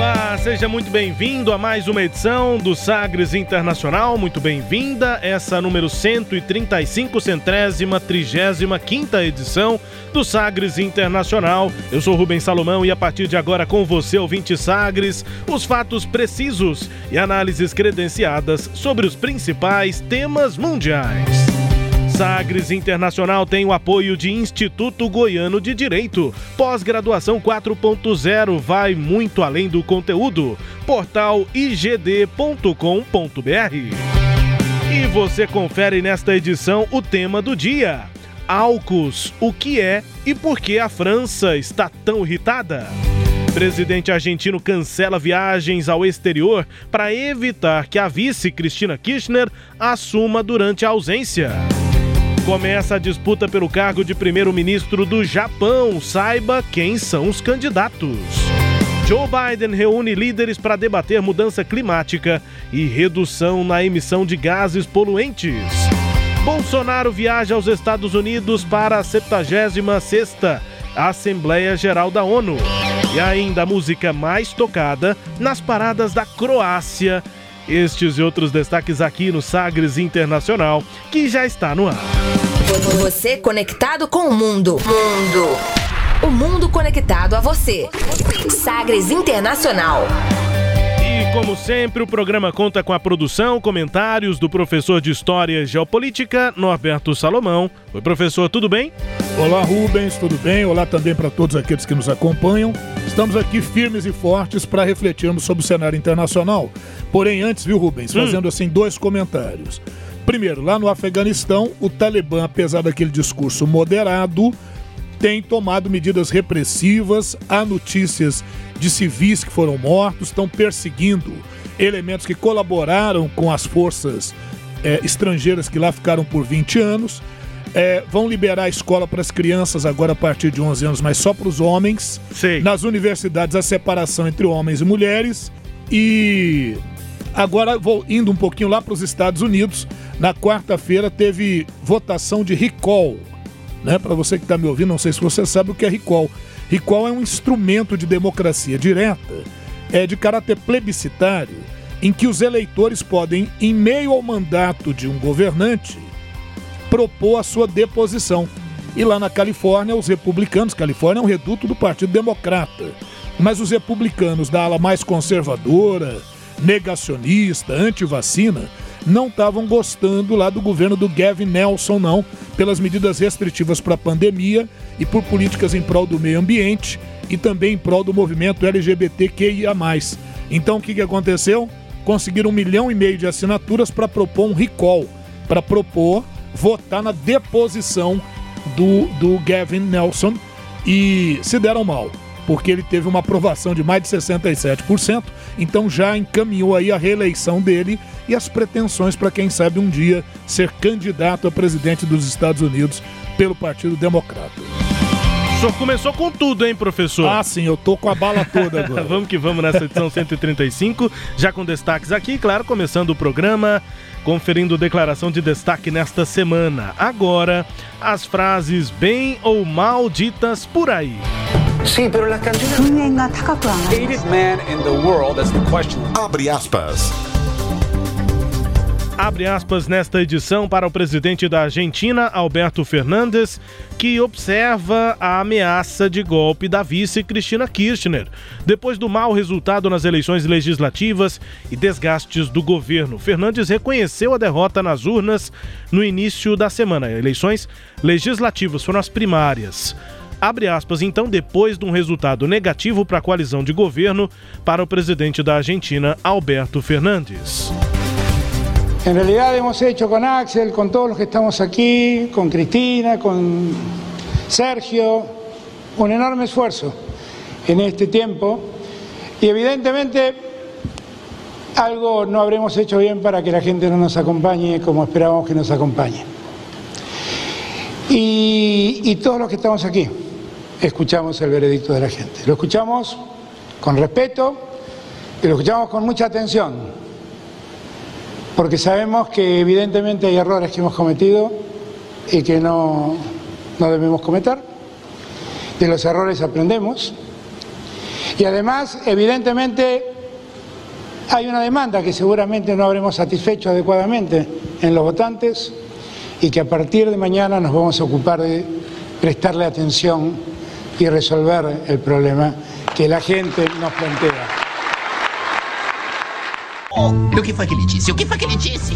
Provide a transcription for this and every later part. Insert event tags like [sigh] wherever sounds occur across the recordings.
Olá, seja muito bem-vindo a mais uma edição do Sagres Internacional. Muito bem-vinda, essa número 135, centésima, trigésima, quinta edição do Sagres Internacional. Eu sou Rubens Salomão e a partir de agora com você, ouvinte Sagres, os fatos precisos e análises credenciadas sobre os principais temas mundiais. Sagres Internacional tem o apoio de Instituto Goiano de Direito. Pós-graduação 4.0 vai muito além do conteúdo. Portal igd.com.br. E você confere nesta edição o tema do dia. Alcos, o que é e por que a França está tão irritada? Presidente argentino cancela viagens ao exterior para evitar que a vice Cristina Kirchner assuma durante a ausência. Começa a disputa pelo cargo de primeiro-ministro do Japão. Saiba quem são os candidatos. Joe Biden reúne líderes para debater mudança climática e redução na emissão de gases poluentes. Bolsonaro viaja aos Estados Unidos para a 76ª Assembleia Geral da ONU. E ainda a música mais tocada nas paradas da Croácia estes e outros destaques aqui no Sagres Internacional, que já está no ar. Você conectado com o mundo. Mundo. O mundo conectado a você. Sagres Internacional. E como sempre, o programa conta com a produção, comentários do professor de História e Geopolítica, Norberto Salomão. Oi, professor, tudo bem? Olá, Rubens, tudo bem? Olá também para todos aqueles que nos acompanham. Estamos aqui firmes e fortes para refletirmos sobre o cenário internacional. Porém, antes, viu, Rubens, hum. fazendo assim dois comentários. Primeiro, lá no Afeganistão, o Talibã, apesar daquele discurso moderado, tem tomado medidas repressivas. Há notícias de civis que foram mortos, estão perseguindo elementos que colaboraram com as forças é, estrangeiras que lá ficaram por 20 anos. É, vão liberar a escola para as crianças agora a partir de 11 anos, mas só para os homens. Sim. Nas universidades, a separação entre homens e mulheres. E agora vou indo um pouquinho lá para os Estados Unidos. Na quarta-feira teve votação de recall. Né? Para você que está me ouvindo, não sei se você sabe o que é recall. Recall é um instrumento de democracia direta, é de caráter plebiscitário, em que os eleitores podem, em meio ao mandato de um governante, propor a sua deposição. E lá na Califórnia, os republicanos, Califórnia é um reduto do Partido Democrata, mas os republicanos da ala mais conservadora, negacionista, anti-vacina, não estavam gostando lá do governo do Gavin Nelson, não, pelas medidas restritivas para a pandemia e por políticas em prol do meio ambiente e também em prol do movimento LGBTQIA. Então o que, que aconteceu? Conseguiram um milhão e meio de assinaturas para propor um recall, para propor votar na deposição do, do Gavin Nelson e se deram mal, porque ele teve uma aprovação de mais de 67%, então já encaminhou aí a reeleição dele e as pretensões para quem sabe um dia ser candidato a presidente dos Estados Unidos pelo Partido Democrata. O senhor começou com tudo, hein, professor? Ah, sim, eu tô com a bala toda [laughs] agora. vamos que vamos nessa edição 135, já com destaques aqui, claro, começando o programa conferindo declaração de destaque nesta semana. Agora, as frases bem ou mal ditas por aí. Sim, pero las canciones... Abre aspas. Abre aspas nesta edição para o presidente da Argentina, Alberto Fernandes, que observa a ameaça de golpe da vice Cristina Kirchner, depois do mau resultado nas eleições legislativas e desgastes do governo. Fernandes reconheceu a derrota nas urnas no início da semana. Eleições legislativas foram as primárias abre aspas, então, depois de um resultado negativo para a coalizão de governo para o presidente da Argentina, Alberto Fernandes. En realidad hemos hecho con Axel, con todos los que estamos aquí, con Cristina, con Sergio, un enorme esfuerzo. en este tiempo y evidentemente algo no habremos hecho bien para que la gente no nos acompañe como esperábamos que nos acompañe. Y, todos los que estamos aquí escuchamos el veredicto de la gente. Lo escuchamos con respeto y lo escuchamos con mucha atención, porque sabemos que evidentemente hay errores que hemos cometido y que no, no debemos cometer. De los errores aprendemos. Y además, evidentemente, hay una demanda que seguramente no habremos satisfecho adecuadamente en los votantes y que a partir de mañana nos vamos a ocupar de prestarle atención y resolver el problema que la gente nos plantea. O que foi que ele disse? O que foi que ele disse?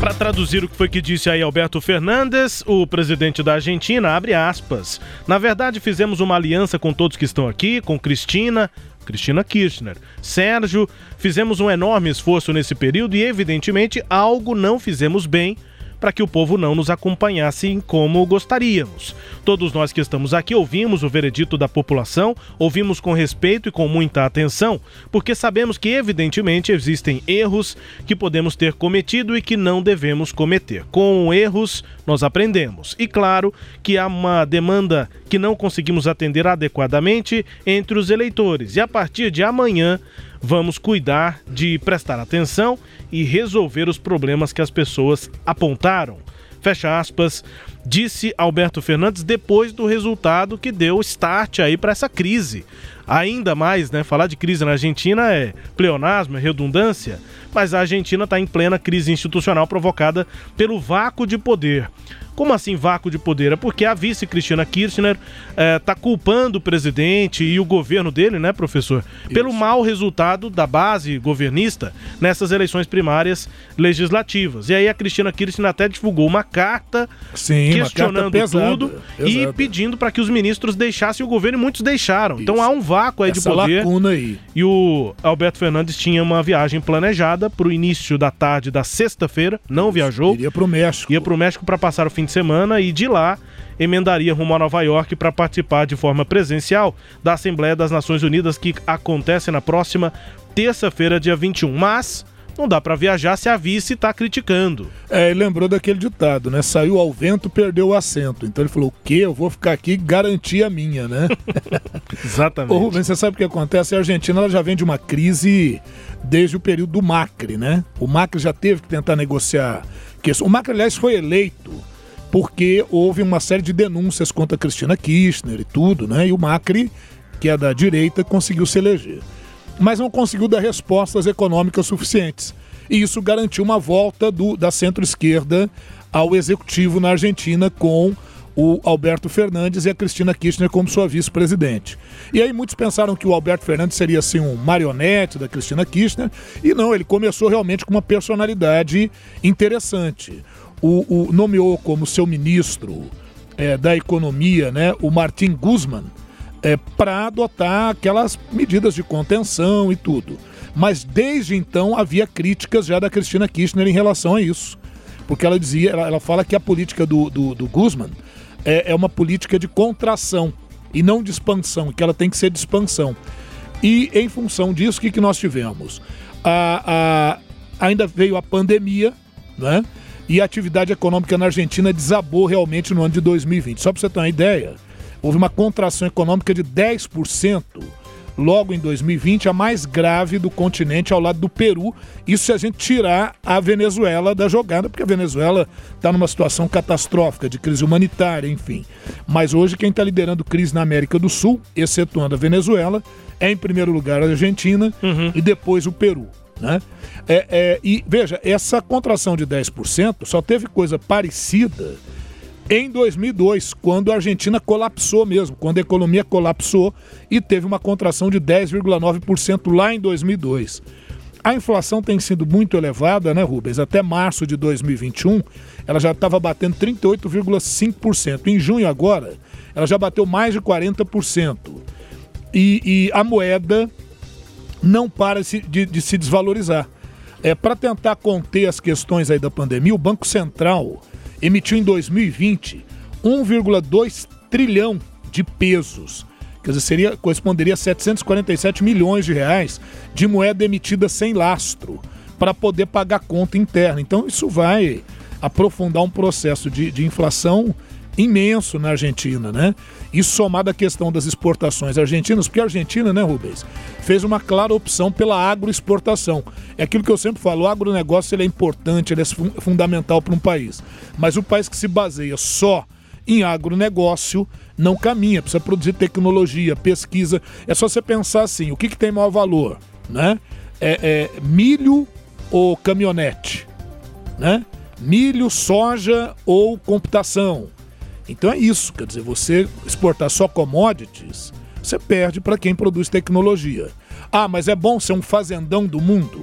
Para traduzir o que foi que disse aí Alberto Fernandes, o presidente da Argentina, abre aspas. Na verdade, fizemos uma aliança com todos que estão aqui, com Cristina, Cristina Kirchner, Sérgio, fizemos um enorme esforço nesse período e, evidentemente, algo não fizemos bem para que o povo não nos acompanhasse como gostaríamos. Todos nós que estamos aqui ouvimos o veredito da população, ouvimos com respeito e com muita atenção, porque sabemos que, evidentemente, existem erros que podemos ter cometido e que não devemos cometer. Com erros, nós aprendemos. E claro que há uma demanda que não conseguimos atender adequadamente entre os eleitores. E a partir de amanhã, vamos cuidar de prestar atenção e resolver os problemas que as pessoas apontaram. Fecha aspas, disse Alberto Fernandes depois do resultado que deu start aí para essa crise. Ainda mais, né? Falar de crise na Argentina é pleonasmo, é redundância, mas a Argentina está em plena crise institucional provocada pelo vácuo de poder. Como assim vácuo de poder? É porque a vice Cristina Kirchner está eh, culpando o presidente e o governo dele, né, professor, Isso. pelo mau resultado da base governista nessas eleições primárias legislativas. E aí a Cristina Kirchner até divulgou uma carta Sim, questionando uma carta tudo pesada, e pedindo para que os ministros deixassem o governo e muitos deixaram. Isso. Então há um vácuo aí Essa de poder. Lacuna aí. E o Alberto Fernandes tinha uma viagem planejada para o início da tarde da sexta-feira, não Isso. viajou. Iria para o México. Ia para o México para passar o fim de semana e de lá emendaria rumo a Nova York para participar de forma presencial da Assembleia das Nações Unidas que acontece na próxima terça-feira, dia 21. Mas não dá para viajar se a vice está criticando. É, ele lembrou daquele ditado, né? Saiu ao vento, perdeu o assento. Então ele falou: o quê? Eu vou ficar aqui garantir a minha, né? [laughs] Exatamente. Ô, Rubens, você sabe o que acontece? A Argentina ela já vem de uma crise desde o período do Macri, né? O Macri já teve que tentar negociar. O Macri, aliás, foi eleito porque houve uma série de denúncias contra Cristina Kirchner e tudo, né? E o Macri, que é da direita, conseguiu se eleger. Mas não conseguiu dar respostas econômicas suficientes. E isso garantiu uma volta do, da centro-esquerda ao executivo na Argentina com o Alberto Fernandes e a Cristina Kirchner como sua vice-presidente. E aí muitos pensaram que o Alberto Fernandes seria assim um marionete da Cristina Kirchner, e não, ele começou realmente com uma personalidade interessante o, o nomeou como seu ministro é, da economia, né, o Martin Guzman, é, para adotar aquelas medidas de contenção e tudo. Mas desde então havia críticas já da Cristina Kirchner em relação a isso. Porque ela dizia, ela, ela fala que a política do, do, do Guzman é, é, uma política de contração e não de expansão, que ela tem que ser de expansão. E em função disso, o que, que nós tivemos? A, a, ainda veio a pandemia, né? E a atividade econômica na Argentina desabou realmente no ano de 2020. Só para você ter uma ideia, houve uma contração econômica de 10% logo em 2020, a mais grave do continente ao lado do Peru. Isso se a gente tirar a Venezuela da jogada, porque a Venezuela está numa situação catastrófica de crise humanitária, enfim. Mas hoje quem está liderando crise na América do Sul, excetuando a Venezuela, é em primeiro lugar a Argentina uhum. e depois o Peru. Né? É, é, e veja, essa contração de 10% só teve coisa parecida em 2002, quando a Argentina colapsou mesmo, quando a economia colapsou e teve uma contração de 10,9% lá em 2002. A inflação tem sido muito elevada, né, Rubens? Até março de 2021, ela já estava batendo 38,5%. Em junho agora, ela já bateu mais de 40%. E, e a moeda não para de, de se desvalorizar. É, Para tentar conter as questões aí da pandemia, o Banco Central emitiu em 2020 1,2 trilhão de pesos. Quer dizer, seria, corresponderia a 747 milhões de reais de moeda emitida sem lastro para poder pagar conta interna. Então isso vai aprofundar um processo de, de inflação imenso na Argentina, né? Isso somado à questão das exportações argentinas, porque a Argentina, né, Rubens, fez uma clara opção pela agroexportação. É aquilo que eu sempre falo, o agronegócio ele é importante, ele é fundamental para um país. Mas o país que se baseia só em agronegócio não caminha, precisa produzir tecnologia, pesquisa. É só você pensar assim, o que, que tem maior valor, né? É, é milho ou caminhonete, né? Milho, soja ou computação. Então é isso, quer dizer, você exportar só commodities, você perde para quem produz tecnologia. Ah, mas é bom ser um fazendão do mundo?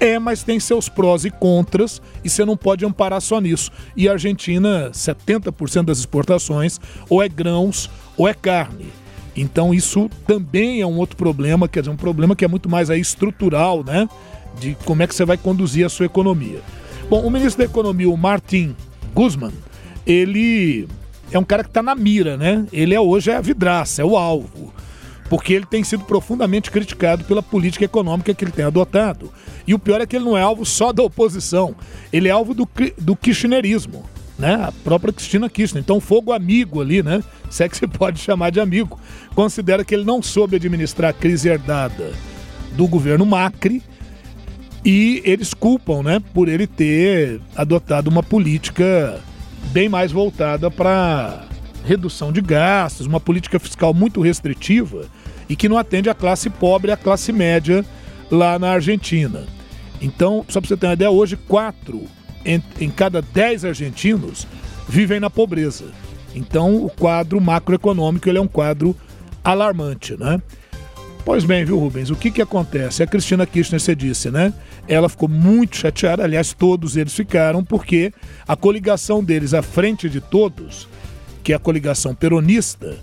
É, mas tem seus prós e contras e você não pode amparar só nisso. E a Argentina, 70% das exportações ou é grãos ou é carne. Então isso também é um outro problema, quer dizer, um problema que é muito mais aí estrutural, né? De como é que você vai conduzir a sua economia. Bom, o ministro da Economia, o Martin Guzman, ele é um cara que está na mira, né? Ele é hoje é a vidraça, é o alvo. Porque ele tem sido profundamente criticado pela política econômica que ele tem adotado. E o pior é que ele não é alvo só da oposição, ele é alvo do, do kirchnerismo, né? A própria Cristina Kirchner. Então, fogo amigo ali, né? Se é que se pode chamar de amigo, considera que ele não soube administrar a crise herdada do governo Macri e eles culpam, né, por ele ter adotado uma política bem mais voltada para redução de gastos, uma política fiscal muito restritiva e que não atende a classe pobre e a classe média lá na Argentina. Então, só para você ter uma ideia, hoje quatro em, em cada dez argentinos vivem na pobreza. Então, o quadro macroeconômico ele é um quadro alarmante, né? Pois bem, viu, Rubens? O que que acontece? A Cristina Kirchner, você disse, né? Ela ficou muito chateada, aliás, todos eles ficaram, porque a coligação deles à frente de todos, que é a coligação peronista,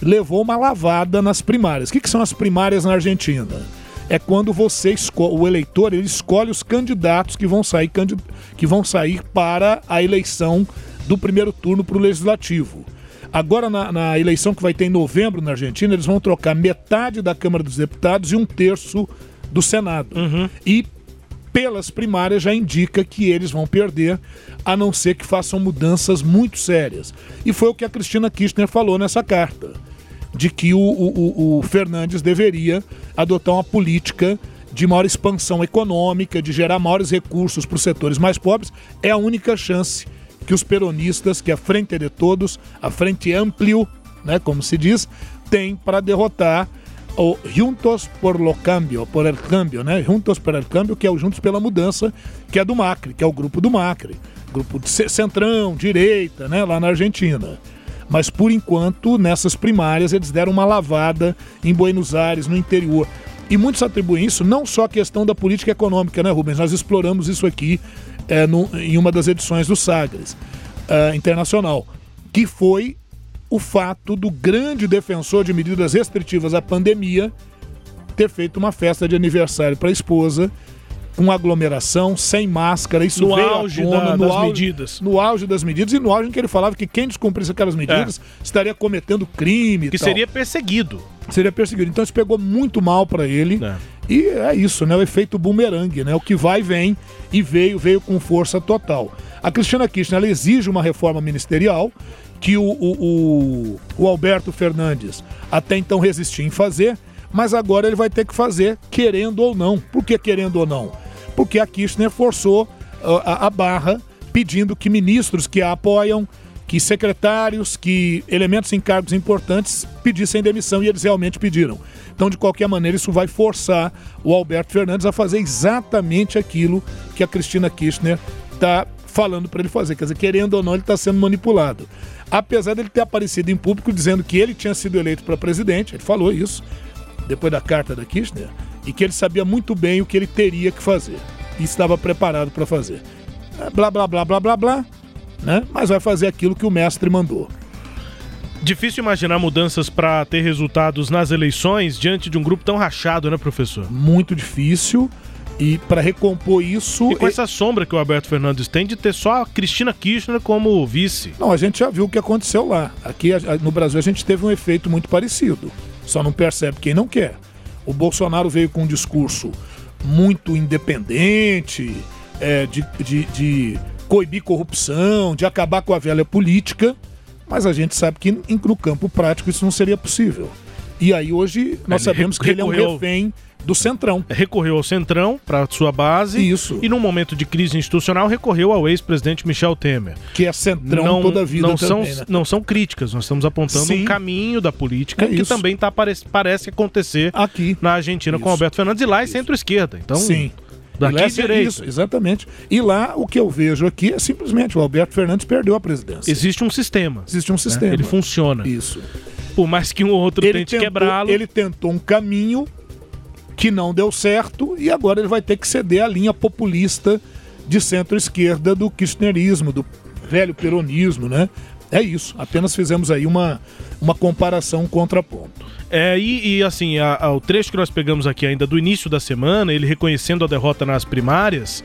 levou uma lavada nas primárias. O que, que são as primárias na Argentina? É quando você o eleitor ele escolhe os candidatos que vão sair, que vão sair para a eleição do primeiro turno para o legislativo. Agora, na, na, eleição que vai ter em novembro na Argentina, eles vão trocar metade da Câmara dos Deputados e um terço do Senado. Uhum. E pelas primárias já indica que eles vão perder, a não ser que façam mudanças muito sérias. E foi o que a Cristina Kirchner falou nessa carta, de que o, o, o Fernandes deveria adotar uma política de maior expansão econômica, de gerar maiores recursos para os setores mais pobres, é a única chance que os peronistas, que a Frente de Todos, a Frente Amplio, né, como se diz, tem para derrotar o Juntos por lo Cambio, por el Cambio, né? Juntos por el Cambio, que é o Juntos pela Mudança, que é do Macri, que é o grupo do Macri, grupo de centrão, direita, né, lá na Argentina. Mas por enquanto, nessas primárias, eles deram uma lavada em Buenos Aires, no interior. E muitos atribuem isso não só à questão da política econômica, né, Rubens? Nós exploramos isso aqui é, no, em uma das edições do Sagres uh, Internacional, que foi o fato do grande defensor de medidas restritivas à pandemia ter feito uma festa de aniversário para a esposa com aglomeração, sem máscara, isso no veio auge tona, da, no das auge, medidas. No auge das medidas e no auge em que ele falava que quem descumprisse aquelas medidas é. estaria cometendo crime. Que seria perseguido. Seria perseguido. Então isso pegou muito mal para ele. É. E é isso, né? O efeito bumerangue, né? O que vai vem e veio, veio com força total. A Cristina Kirchner exige uma reforma ministerial que o, o, o, o Alberto Fernandes até então resistia em fazer, mas agora ele vai ter que fazer, querendo ou não. Por que querendo ou não? Porque a Kirchner forçou uh, a, a barra pedindo que ministros que a apoiam que secretários, que elementos em cargos importantes pedissem demissão e eles realmente pediram. Então, de qualquer maneira, isso vai forçar o Alberto Fernandes a fazer exatamente aquilo que a Cristina Kirchner está falando para ele fazer. Quer dizer, querendo ou não, ele está sendo manipulado. Apesar dele ter aparecido em público dizendo que ele tinha sido eleito para presidente, ele falou isso depois da carta da Kirchner, e que ele sabia muito bem o que ele teria que fazer e estava preparado para fazer. Blá, blá, blá, blá, blá, blá né? Mas vai fazer aquilo que o mestre mandou. Difícil imaginar mudanças para ter resultados nas eleições diante de um grupo tão rachado, né, professor? Muito difícil. E para recompor isso. E com essa sombra que o Alberto Fernandes tem de ter só a Cristina Kirchner como vice. Não, a gente já viu o que aconteceu lá. Aqui no Brasil a gente teve um efeito muito parecido. Só não percebe quem não quer. O Bolsonaro veio com um discurso muito independente, é, de, de, de coibir corrupção, de acabar com a velha política, mas a gente sabe que no campo prático isso não seria possível. E aí hoje nós sabemos que ele é um refém do Centrão. Recorreu ao Centrão para sua base. Isso. E num momento de crise institucional recorreu ao ex-presidente Michel Temer. Que é Centrão não, toda a vida não também, são, né? Não são críticas, nós estamos apontando Sim. um caminho da política é que também tá, parece, parece acontecer aqui na Argentina isso. com Alberto Fernandes e lá é centro-esquerda. Então, Sim. Daqui é direito. Isso, exatamente. E lá o que eu vejo aqui é simplesmente o Alberto Fernandes perdeu a presidência. Existe um sistema. Existe um né? sistema. Né? Ele funciona. Isso. Por mais que um outro ele tente quebrá-lo. Ele tentou um caminho que não deu certo e agora ele vai ter que ceder à linha populista de centro-esquerda do kirchnerismo, do velho peronismo, né? É isso. Apenas fizemos aí uma, uma comparação, um contraponto. É, e, e assim, a, a, o trecho que nós pegamos aqui ainda do início da semana, ele reconhecendo a derrota nas primárias,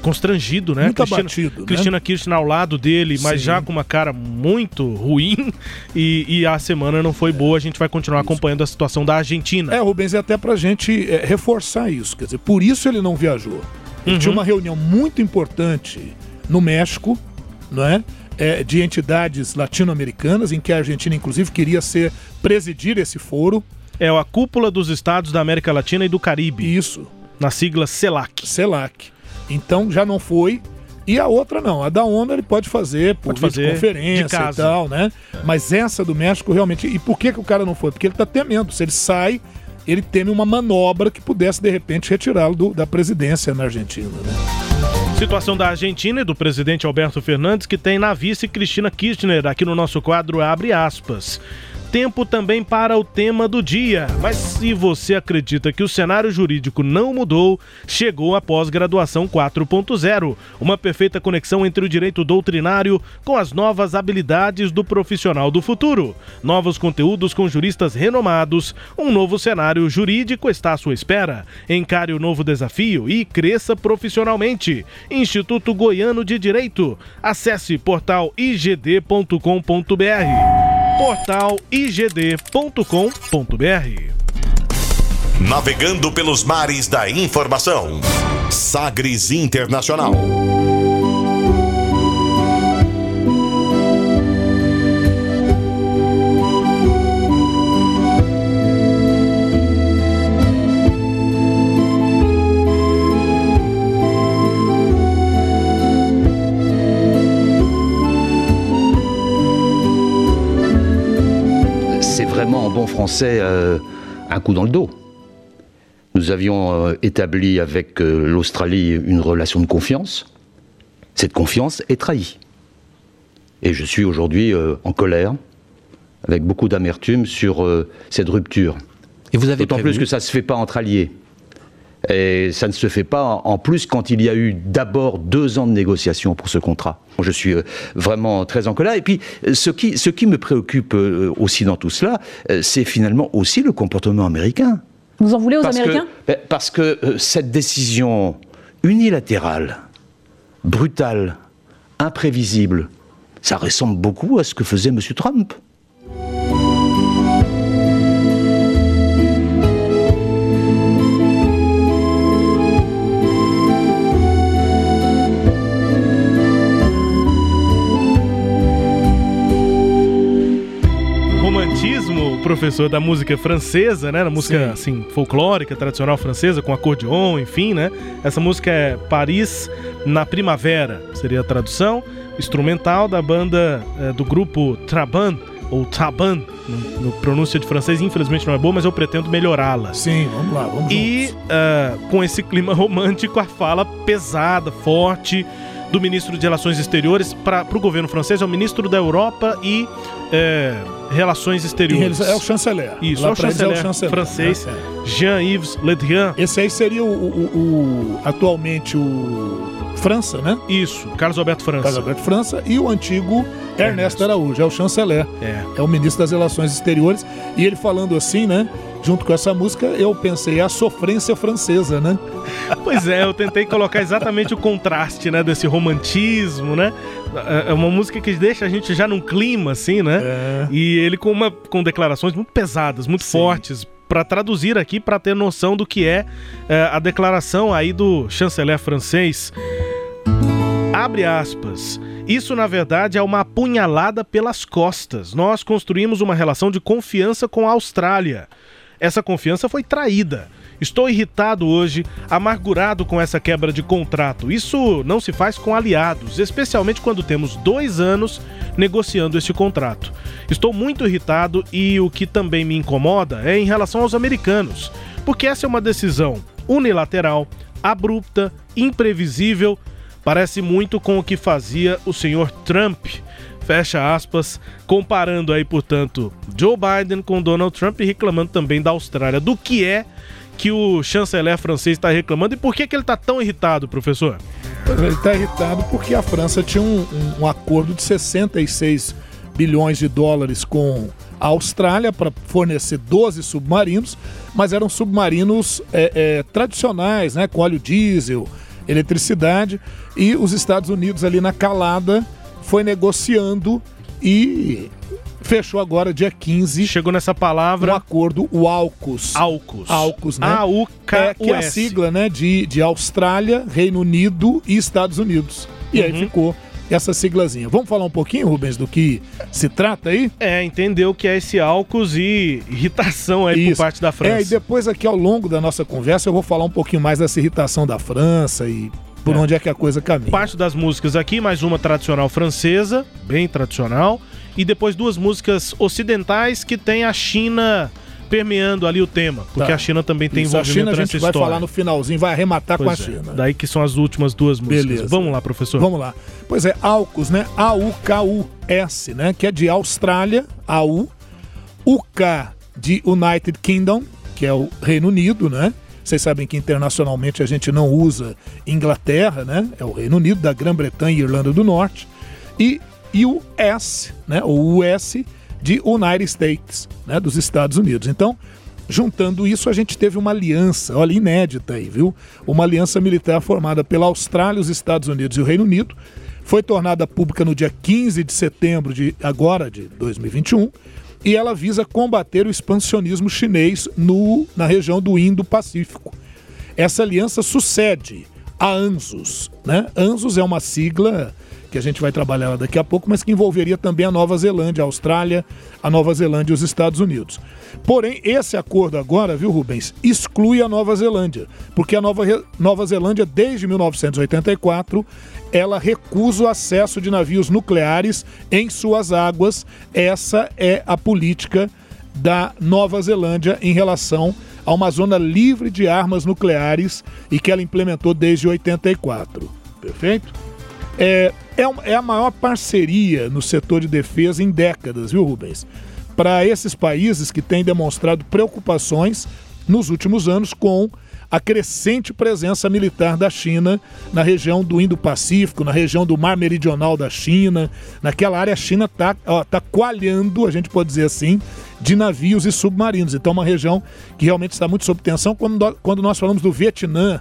constrangido, né? Muito Cristina, abatido, né? Cristina Kirchner ao lado dele, mas Sim. já com uma cara muito ruim e, e, a semana não foi boa. A gente vai continuar isso. acompanhando a situação da Argentina. É, Rubens, é até pra gente é, reforçar isso. Quer dizer, por isso ele não viajou. Ele uhum. tinha uma reunião muito importante no México, não é? É de entidades latino-americanas, em que a Argentina, inclusive, queria ser presidir esse foro. É a cúpula dos estados da América Latina e do Caribe. Isso. Na sigla CELAC. CELAC. Então já não foi. E a outra não, a da ONU ele pode fazer por pode fazer conferência e tal, né? Mas essa do México realmente. E por que, que o cara não foi? Porque ele tá temendo. Se ele sai, ele teme uma manobra que pudesse de repente retirá-lo da presidência na Argentina, né? Situação da Argentina e do presidente Alberto Fernandes, que tem na vice Cristina Kirchner. Aqui no nosso quadro, abre aspas tempo também para o tema do dia. Mas se você acredita que o cenário jurídico não mudou, chegou a pós-graduação 4.0, uma perfeita conexão entre o direito doutrinário com as novas habilidades do profissional do futuro. Novos conteúdos com juristas renomados, um novo cenário jurídico está à sua espera. Encare o novo desafio e cresça profissionalmente. Instituto Goiano de Direito. Acesse portal igd.com.br portal igd.com.br. Navegando pelos mares da informação. Sagres Internacional. Français euh, un coup dans le dos. Nous avions euh, établi avec euh, l'Australie une relation de confiance. Cette confiance est trahie. Et je suis aujourd'hui en colère, avec beaucoup d'amertume sur cette rupture. Et vous avez D'autant plus que ça ne se fait pas entre alliés. Et ça ne se fait pas en plus quand il y a eu d'abord deux ans de négociations pour ce contrat. Je suis euh, vraiment très en colère. Et puis, ce qui, ce qui me préoccupe euh, aussi dans tout cela, euh, c'est finalement aussi le comportement américain. Vous en voulez aux Américains? ben, Parce que cette décision unilatérale, brutale, imprévisible, ça ressemble beaucoup à ce que faisait M. Trump. Professor da música francesa, né? Na música, Sim. assim, folclórica, tradicional francesa, com acordeon, enfim, né? Essa música é Paris na Primavera, seria a tradução. Instrumental da banda é, do grupo Traban, ou Traban, no, no, pronúncia de francês, infelizmente não é boa, mas eu pretendo melhorá-la. Sim, vamos lá, vamos E uh, com esse clima romântico, a fala pesada, forte do ministro de Relações Exteriores para o governo francês, é o ministro da Europa e é, Relações Exteriores. É o chanceler. Isso, é o chanceler, é o chanceler francês, é, é. Jean-Yves Le Drian. Esse aí seria o, o, o, atualmente o França, né? Isso, Carlos Alberto França. Carlos Alberto França e o antigo Ernesto Araújo, é o chanceler. É. é o ministro das Relações Exteriores. E ele falando assim, né? Junto com essa música, eu pensei, é a sofrência francesa, né? [laughs] Pois é, eu tentei colocar exatamente o contraste, né, desse romantismo, né? É uma música que deixa a gente já num clima, assim, né? É. E ele com, uma, com declarações muito pesadas, muito Sim. fortes, para traduzir aqui, para ter noção do que é, é a declaração aí do chanceler francês. Abre aspas. Isso, na verdade, é uma apunhalada pelas costas. Nós construímos uma relação de confiança com a Austrália. Essa confiança foi traída. Estou irritado hoje, amargurado com essa quebra de contrato. Isso não se faz com aliados, especialmente quando temos dois anos negociando este contrato. Estou muito irritado e o que também me incomoda é em relação aos americanos, porque essa é uma decisão unilateral, abrupta, imprevisível Parece muito com o que fazia o senhor Trump. Fecha aspas, comparando aí, portanto, Joe Biden com Donald Trump e reclamando também da Austrália. Do que é que o chanceler francês está reclamando e por que, que ele está tão irritado, professor? Ele está irritado porque a França tinha um, um, um acordo de 66 bilhões de dólares com a Austrália para fornecer 12 submarinos, mas eram submarinos é, é, tradicionais, né, com óleo diesel, eletricidade, e os Estados Unidos ali na calada foi negociando e fechou agora dia 15. Chegou nessa palavra. Um acordo, o AUKUS. AUKUS. AUKUS, né? A-U-K-U-S. É, que é a sigla, né, de, de Austrália, Reino Unido e Estados Unidos. E uhum. aí ficou essa siglazinha. Vamos falar um pouquinho, Rubens, do que se trata aí? É, entender o que é esse álcool e irritação aí Isso. por parte da França. É, e depois aqui ao longo da nossa conversa eu vou falar um pouquinho mais dessa irritação da França e por é. onde é que a coisa caminha. Parte das músicas aqui, mais uma tradicional francesa, bem tradicional, e depois duas músicas ocidentais que tem a China permeando ali o tema, porque tá. a China também tem Isso, envolvimento a China a gente vai falar no finalzinho, vai arrematar pois com a é. China. Daí que são as últimas duas músicas. Beleza. Vamos lá, professor. Vamos lá. Pois é, AUKUS, né? A-U-K-U-S, né? Que é de Austrália, A-U. O K de United Kingdom, que é o Reino Unido, né? Vocês sabem que internacionalmente a gente não usa Inglaterra, né? É o Reino Unido, da Grã-Bretanha e Irlanda do Norte. E, e o S, né? O US de United States, né, dos Estados Unidos. Então, juntando isso, a gente teve uma aliança, olha, inédita aí, viu? Uma aliança militar formada pela Austrália, os Estados Unidos e o Reino Unido. Foi tornada pública no dia 15 de setembro de agora de 2021 e ela visa combater o expansionismo chinês no, na região do Indo-Pacífico. Essa aliança sucede a ANZUS. Né? ANZUS é uma sigla que a gente vai trabalhar daqui a pouco, mas que envolveria também a Nova Zelândia, a Austrália, a Nova Zelândia e os Estados Unidos. Porém, esse acordo agora, viu, Rubens, exclui a Nova Zelândia, porque a Nova, Nova Zelândia, desde 1984, ela recusa o acesso de navios nucleares em suas águas. Essa é a política da Nova Zelândia em relação a uma zona livre de armas nucleares e que ela implementou desde 84. Perfeito? É, é, é a maior parceria no setor de defesa em décadas, viu, Rubens? Para esses países que têm demonstrado preocupações nos últimos anos com a crescente presença militar da China na região do Indo-Pacífico, na região do Mar Meridional da China. Naquela área, a China está tá coalhando, a gente pode dizer assim, de navios e submarinos. Então, é uma região que realmente está muito sob tensão. Quando, quando nós falamos do Vietnã,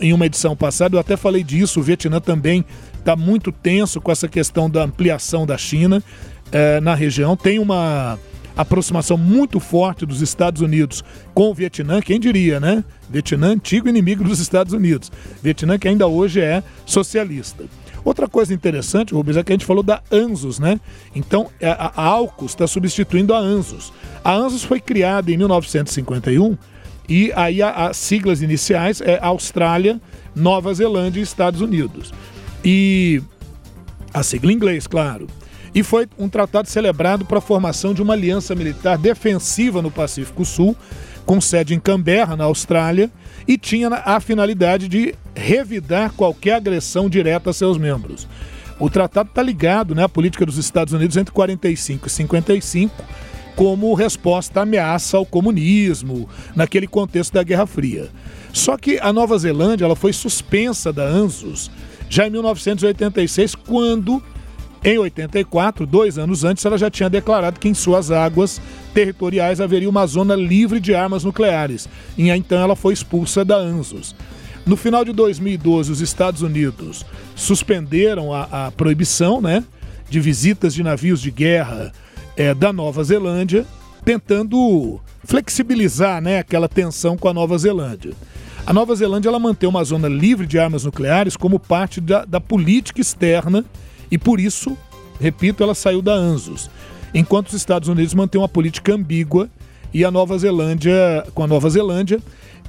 em uma edição passada, eu até falei disso, o Vietnã também está muito tenso com essa questão da ampliação da China eh, na região. Tem uma aproximação muito forte dos Estados Unidos com o Vietnã, quem diria, né? Vietnã, antigo inimigo dos Estados Unidos. Vietnã que ainda hoje é socialista. Outra coisa interessante, Rubens, é que a gente falou da ANZUS, né? Então, é, a, a AUKUS está substituindo a ANZUS. A ANZUS foi criada em 1951 e aí as siglas iniciais é Austrália, Nova Zelândia e Estados Unidos. E a sigla em inglês, claro. E foi um tratado celebrado para a formação de uma aliança militar defensiva no Pacífico Sul, com sede em Canberra, na Austrália, e tinha a finalidade de revidar qualquer agressão direta a seus membros. O tratado está ligado né, à política dos Estados Unidos entre 45 e 55, como resposta à ameaça ao comunismo, naquele contexto da Guerra Fria. Só que a Nova Zelândia ela foi suspensa da ANZUS já em 1986, quando, em 84, dois anos antes, ela já tinha declarado que em suas águas territoriais haveria uma zona livre de armas nucleares. E então ela foi expulsa da ANZUS. No final de 2012, os Estados Unidos suspenderam a, a proibição né, de visitas de navios de guerra é, da Nova Zelândia, tentando flexibilizar né, aquela tensão com a Nova Zelândia. A Nova Zelândia ela mantém uma zona livre de armas nucleares como parte da, da política externa e por isso, repito, ela saiu da ANZUS. Enquanto os Estados Unidos mantêm uma política ambígua e a Nova Zelândia, com a Nova Zelândia,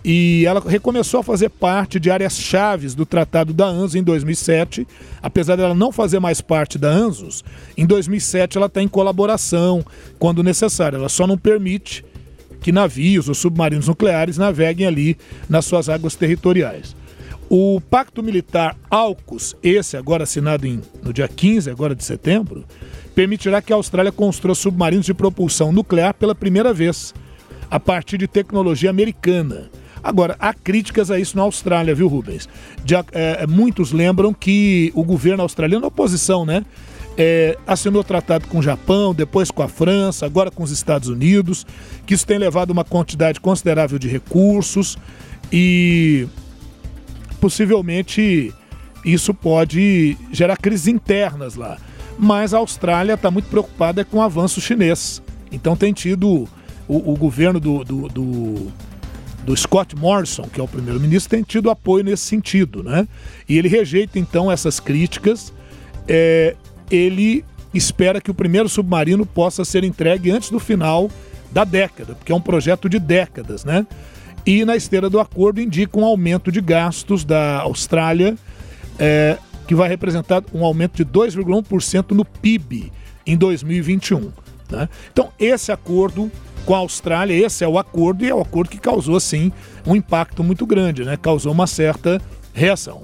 e ela recomeçou a fazer parte de áreas chaves do Tratado da ANZUS em 2007. Apesar dela não fazer mais parte da ANZUS, em 2007 ela está em colaboração quando necessário. Ela só não permite que navios ou submarinos nucleares naveguem ali nas suas águas territoriais. O Pacto Militar AUKUS, esse agora assinado em, no dia 15 agora de setembro, permitirá que a Austrália construa submarinos de propulsão nuclear pela primeira vez, a partir de tecnologia americana. Agora, há críticas a isso na Austrália, viu, Rubens? Já, é, muitos lembram que o governo australiano, a oposição, né? É, assinou tratado com o Japão, depois com a França, agora com os Estados Unidos, que isso tem levado uma quantidade considerável de recursos e possivelmente isso pode gerar crises internas lá. Mas a Austrália está muito preocupada com o avanço chinês. Então tem tido o, o governo do, do, do do Scott Morrison, que é o primeiro-ministro, tem tido apoio nesse sentido, né? E ele rejeita então essas críticas. É, ele espera que o primeiro submarino possa ser entregue antes do final da década, porque é um projeto de décadas, né? E na esteira do acordo indica um aumento de gastos da Austrália, é, que vai representar um aumento de 2,1% no PIB em 2021. Né? Então, esse acordo com a Austrália, esse é o acordo e é o acordo que causou, assim, um impacto muito grande, né? Causou uma certa reação.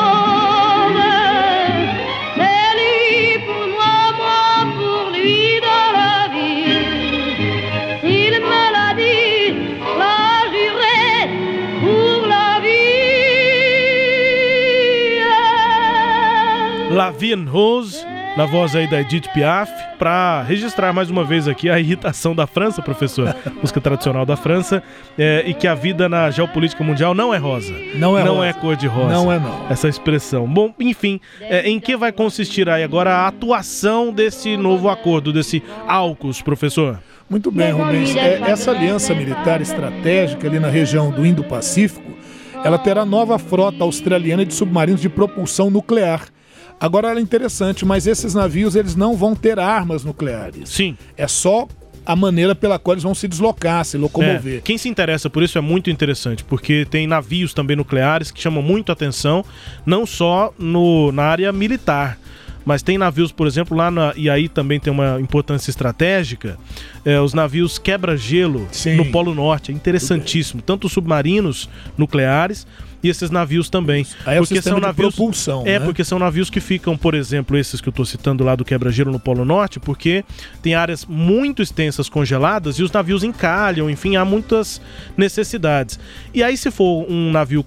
Vie. La Vie en Rose na voz aí da Edith Piaf, para registrar mais uma vez aqui a irritação da França, professor, [laughs] música tradicional da França, é, e que a vida na geopolítica mundial não é rosa. Não é Não rosa. é cor de rosa. Não é não. Essa expressão. Bom, enfim, é, em que vai consistir aí agora a atuação desse novo acordo, desse AUKUS, professor? Muito bem, Rubens. É, essa aliança militar estratégica ali na região do Indo-Pacífico, ela terá nova frota australiana de submarinos de propulsão nuclear Agora é interessante, mas esses navios eles não vão ter armas nucleares. Sim. É só a maneira pela qual eles vão se deslocar, se locomover. É, quem se interessa por isso é muito interessante, porque tem navios também nucleares que chamam muito atenção, não só no, na área militar. Mas tem navios, por exemplo, lá na, e aí também tem uma importância estratégica, é, os navios quebra-gelo no Polo Norte. É interessantíssimo. Tanto os submarinos nucleares e esses navios também. Aí é porque são navios propulsão, É, né? porque são navios que ficam, por exemplo, esses que eu estou citando lá do quebra-gelo no Polo Norte, porque tem áreas muito extensas congeladas e os navios encalham, enfim, há muitas necessidades. E aí se for um navio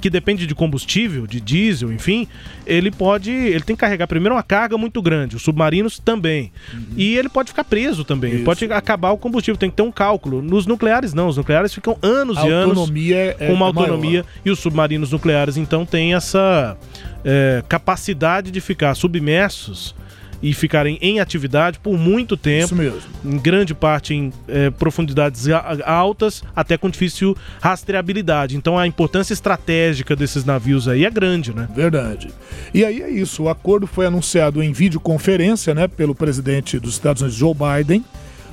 que depende de combustível, de diesel, enfim, ele pode. Ele tem que carregar primeiro uma carga muito grande, os submarinos também. Uhum. E ele pode ficar preso também. Ele pode acabar o combustível, tem que ter um cálculo. Nos nucleares, não. Os nucleares ficam anos a e anos é, com uma é autonomia. maior. E os submarinos nucleares, então, têm essa é, capacidade de ficar submersos e ficarem em atividade por muito tempo. Isso mesmo. Em grande parte em eh, profundidades altas, até com difícil rastreabilidade. Então a importância estratégica desses navios aí é grande, né? Verdade. E aí é isso, o acordo foi anunciado em videoconferência, né, pelo presidente dos Estados Unidos, Joe Biden,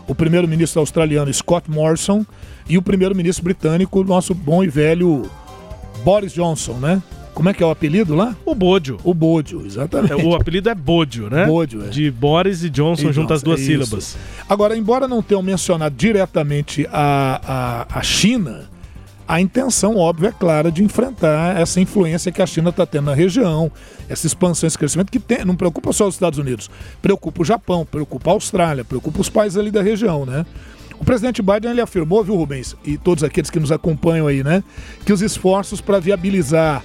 o primeiro-ministro australiano, Scott Morrison, e o primeiro-ministro britânico, nosso bom e velho Boris Johnson, né? Como é que é o apelido lá? O Bodio. O Bodio, exatamente. É, O apelido é Bodio, né? Bodio, é. De Boris e Johnson E junto as duas isso. sílabas. Agora, embora não tenham mencionado diretamente a, a, a China, a intenção, óbvio, é clara de enfrentar essa influência que a China está tendo na região, essa expansão, esse crescimento que tem, não preocupa só os Estados Unidos, preocupa o Japão, preocupa a Austrália, preocupa os países ali da região, né? O presidente Biden ele afirmou, viu, Rubens, e todos aqueles que nos acompanham aí, né, que os esforços para viabilizar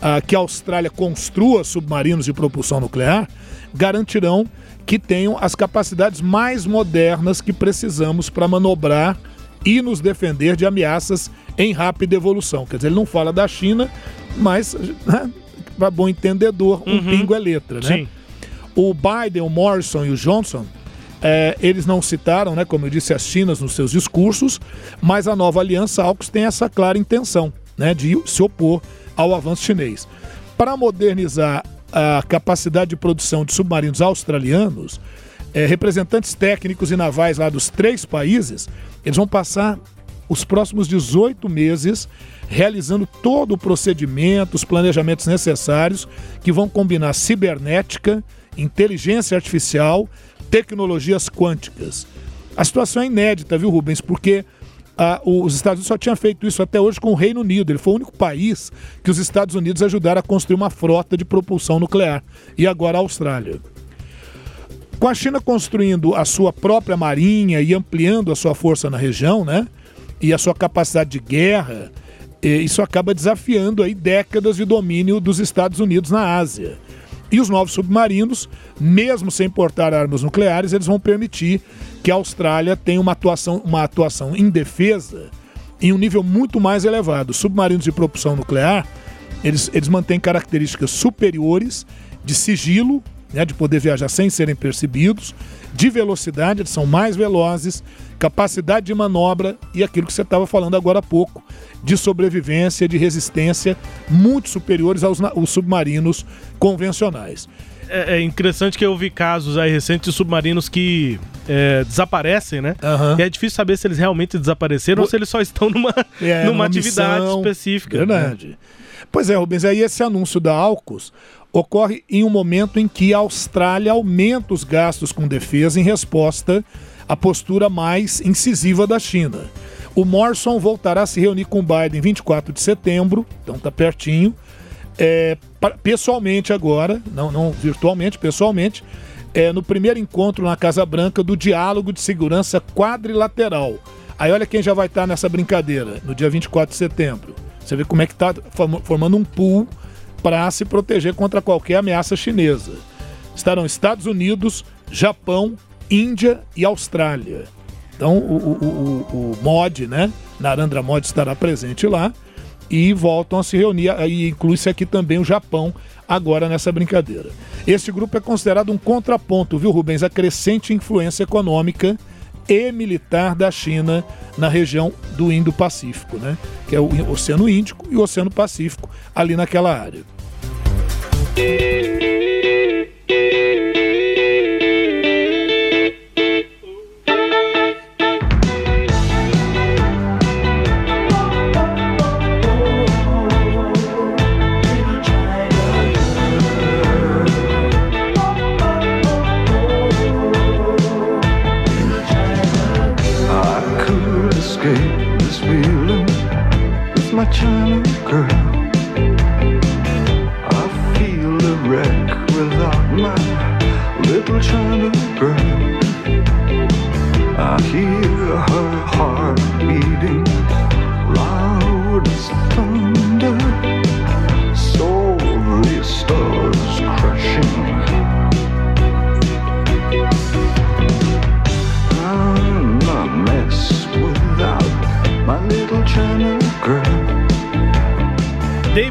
ah, que a Austrália construa submarinos de propulsão nuclear garantirão que tenham as capacidades mais modernas que precisamos para manobrar e nos defender de ameaças em rápida evolução. Quer dizer, ele não fala da China, mas, né, para bom entendedor, um pingo é letra, né? Sim. O Biden, o Morrison e o Johnson, eh, eles não citaram, né, como eu disse, as Chinas nos seus discursos, mas a nova aliança AUKUS tem essa clara intenção né, de se opor ao avanço chinês. Para modernizar a capacidade de produção de submarinos australianos, eh, representantes técnicos e navais lá dos três países, eles vão passar os próximos 18 meses realizando todo o procedimento, os planejamentos necessários que vão combinar cibernética, inteligência artificial, tecnologias quânticas. A situação é inédita, viu, Rubens? Porque os Estados Unidos só tinham feito isso até hoje com o Reino Unido. Ele foi o único país que os Estados Unidos ajudaram a construir uma frota de propulsão nuclear. E agora a Austrália. Com a China construindo a sua própria marinha e ampliando a sua força na região, né? E a sua capacidade de guerra, eh, isso acaba desafiando aí décadas de domínio dos Estados Unidos na Ásia. E os novos submarinos, mesmo sem portar armas nucleares, eles vão permitir que a Austrália tenha uma atuação, uma atuação em defesa em um nível muito mais elevado. Os submarinos de propulsão nuclear, eles, eles mantêm características superiores de sigilo, né, de poder viajar sem serem percebidos, de velocidade, eles são mais velozes, capacidade de manobra e aquilo que você estava falando agora há pouco, de sobrevivência, de resistência, muito superiores aos, aos submarinos convencionais. É, é interessante que eu vi casos aí recentes de submarinos que é, desaparecem, né? E é difícil saber se eles realmente desapareceram ou se eles só estão numa, [laughs] É, numa atividade missão. específica. Verdade. Pois é, Rubens, aí esse anúncio da AUKUS ocorre em um momento em que a Austrália aumenta os gastos com defesa em resposta à postura mais incisiva da China. O Morrison voltará a se reunir com Biden 24 de setembro, então tá pertinho, é, pessoalmente agora, não, não virtualmente, pessoalmente, é, no primeiro encontro na Casa Branca do Diálogo de Segurança Quadrilateral. Aí olha quem já vai estar nessa brincadeira, no dia 24 de setembro. Você vê como é que está formando um pool para se proteger contra qualquer ameaça chinesa. Estarão Estados Unidos, Japão, Índia e Austrália. Então o, o, o, o MOD, né? Narendra Modi estará presente lá e voltam a se reunir. Aí inclui-se aqui também o Japão agora nessa brincadeira. Este grupo é considerado um contraponto, viu, Rubens, à crescente influência econômica e militar da China na região do Indo-Pacífico, né? Que é o Oceano Índico e o Oceano Pacífico ali naquela área.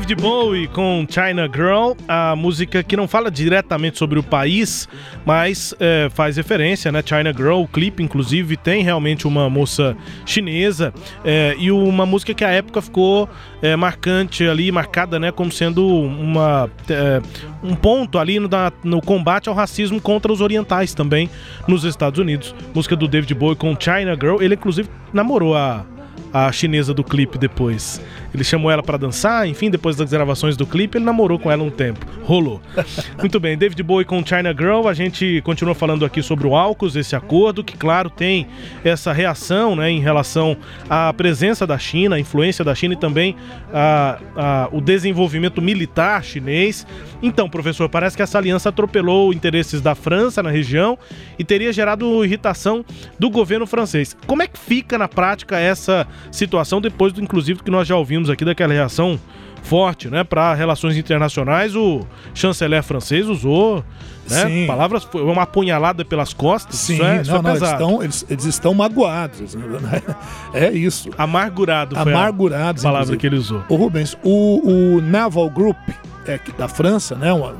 David Bowie com China Girl, a música que não fala diretamente sobre o país, mas é, faz referência, né? China Girl, o clipe, inclusive, tem realmente uma moça chinesa é, e uma música que à época ficou é, marcante ali, marcada, né? Como sendo uma, é, um ponto ali no, da- no combate ao racismo contra os orientais também nos Estados Unidos. Música do David Bowie com China Girl, ele inclusive namorou a a chinesa do clipe depois. Ele chamou ela pra dançar, enfim, depois das gravações do clipe, ele namorou com ela um tempo. Rolou. [laughs] Muito bem, David Bowie com China Girl, a gente continua falando aqui sobre o AUKUS, esse acordo, que claro tem essa reação né, em relação à presença da China, a influência da China e também a, a- o desenvolvimento militar chinês. Então, professor, parece que essa aliança atropelou interesses da França na região e teria gerado irritação do governo francês. Como é que fica na prática essa situação depois do inclusive que nós já ouvimos aqui daquela reação forte, né, para relações internacionais, o chanceler francês usou, né, Sim. palavras foi uma apunhalada pelas costas, Sim, isso é, isso não, é não, eles estão, eles, eles estão magoados. né? [laughs] É isso. Amargurado foi a Amargurados. palavra inclusive. que ele usou. Ô Rubens, o, o Naval Group é, da França, né, um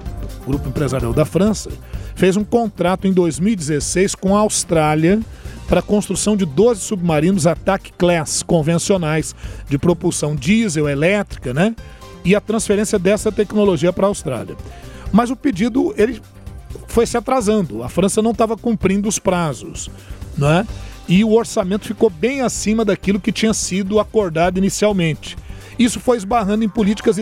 grupo empresarial da França, fez um contrato em 2016 com a Austrália para a construção de 12 submarinos Attack Class convencionais de propulsão diesel, elétrica, né? E a transferência dessa tecnologia para a Austrália. Mas o pedido ele foi se atrasando. A França não estava cumprindo os prazos, né? E o orçamento ficou bem acima daquilo que tinha sido acordado inicialmente. Isso foi esbarrando em políticas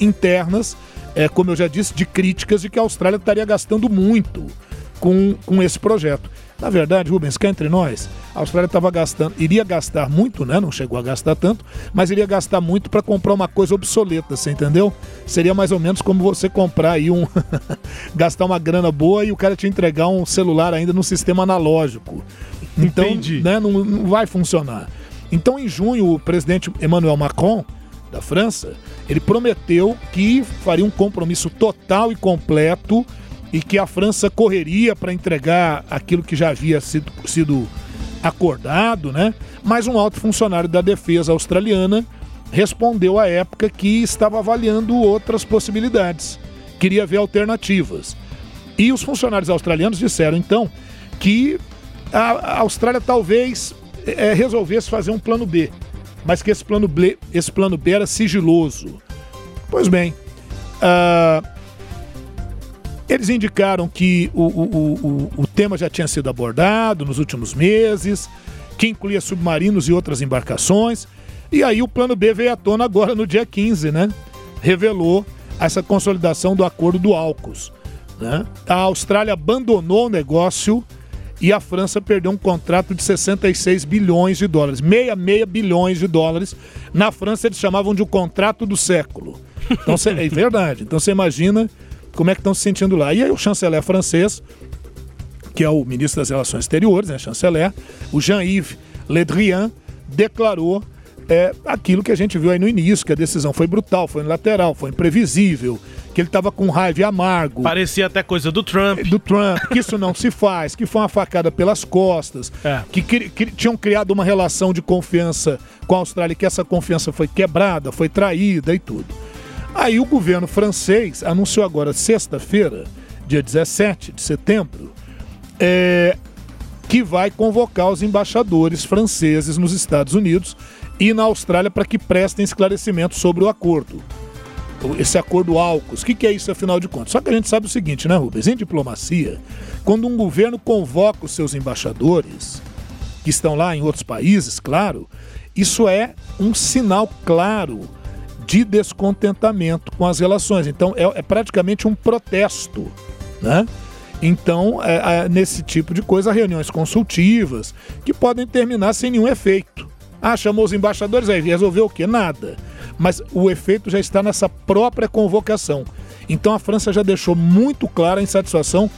internas, é, como eu já disse, de críticas de que a Austrália estaria gastando muito com, com esse projeto. Na verdade, Rubens, cá entre nós, a Austrália estava gastando, iria gastar muito, né? Não chegou a gastar tanto, mas iria gastar muito para comprar uma coisa obsoleta, você entendeu? Seria mais ou menos como você comprar aí um. [laughs] gastar uma grana boa e o cara te entregar um celular ainda no sistema analógico. Então, Entendi. né, não, não vai funcionar. Então, em junho, o presidente Emmanuel Macron, da França, ele prometeu que faria um compromisso total e completo e que a França correria para entregar aquilo que já havia sido, sido acordado, né? Mas um alto funcionário da defesa australiana respondeu à época que estava avaliando outras possibilidades, queria ver alternativas. E os funcionários australianos disseram então que a Austrália talvez eh, resolvesse fazer um plano B, mas que esse plano B, esse plano B era sigiloso. Pois bem, ah, eles indicaram que o, o, o, o- tema já tinha sido abordado nos últimos meses, que incluía submarinos e outras embarcações. E aí o plano B veio à tona agora no dia 15, né? Revelou essa consolidação do acordo do AUKUS. Né? A Austrália abandonou o negócio e a França perdeu um contrato de 66 bilhões de dólares. Meia, meia bilhões de dólares. Na França eles chamavam de o contrato do século. Então, cê- é verdade. Então você imagina como é que estão se sentindo lá. E aí o chanceler francês, que é o ministro das Relações Exteriores, né, chanceler, o Jean-Yves Le Drian, declarou é, aquilo que a gente viu aí no início, que a decisão foi brutal, foi lateral, foi imprevisível, que ele estava com raiva e amargo. Parecia até coisa do Trump. Do Trump, que isso não se faz, que foi uma facada pelas costas, É. que, cri- cri- tinham criado uma relação de confiança com a Austrália, que essa confiança foi quebrada, foi traída e tudo. Aí o governo francês anunciou agora, sexta-feira, dia 17 de setembro, é, que vai convocar os embaixadores franceses nos Estados Unidos e na Austrália para que prestem esclarecimentos sobre o acordo. Esse acordo AUKUS. O que, que é isso, afinal de contas? Só que a gente sabe o seguinte, né, Rubens? Em diplomacia, quando um governo convoca os seus embaixadores, que estão lá em outros países, claro, isso é um sinal claro de descontentamento com as relações. Então, é, é praticamente um protesto, né? Então, é, é, nesse tipo de coisa, reuniões consultivas que podem terminar sem nenhum efeito. Ah, chamou os embaixadores, aí resolveu o quê? Nada. Mas o efeito já está nessa própria convocação. Então a França já deixou muito clara a insatisfação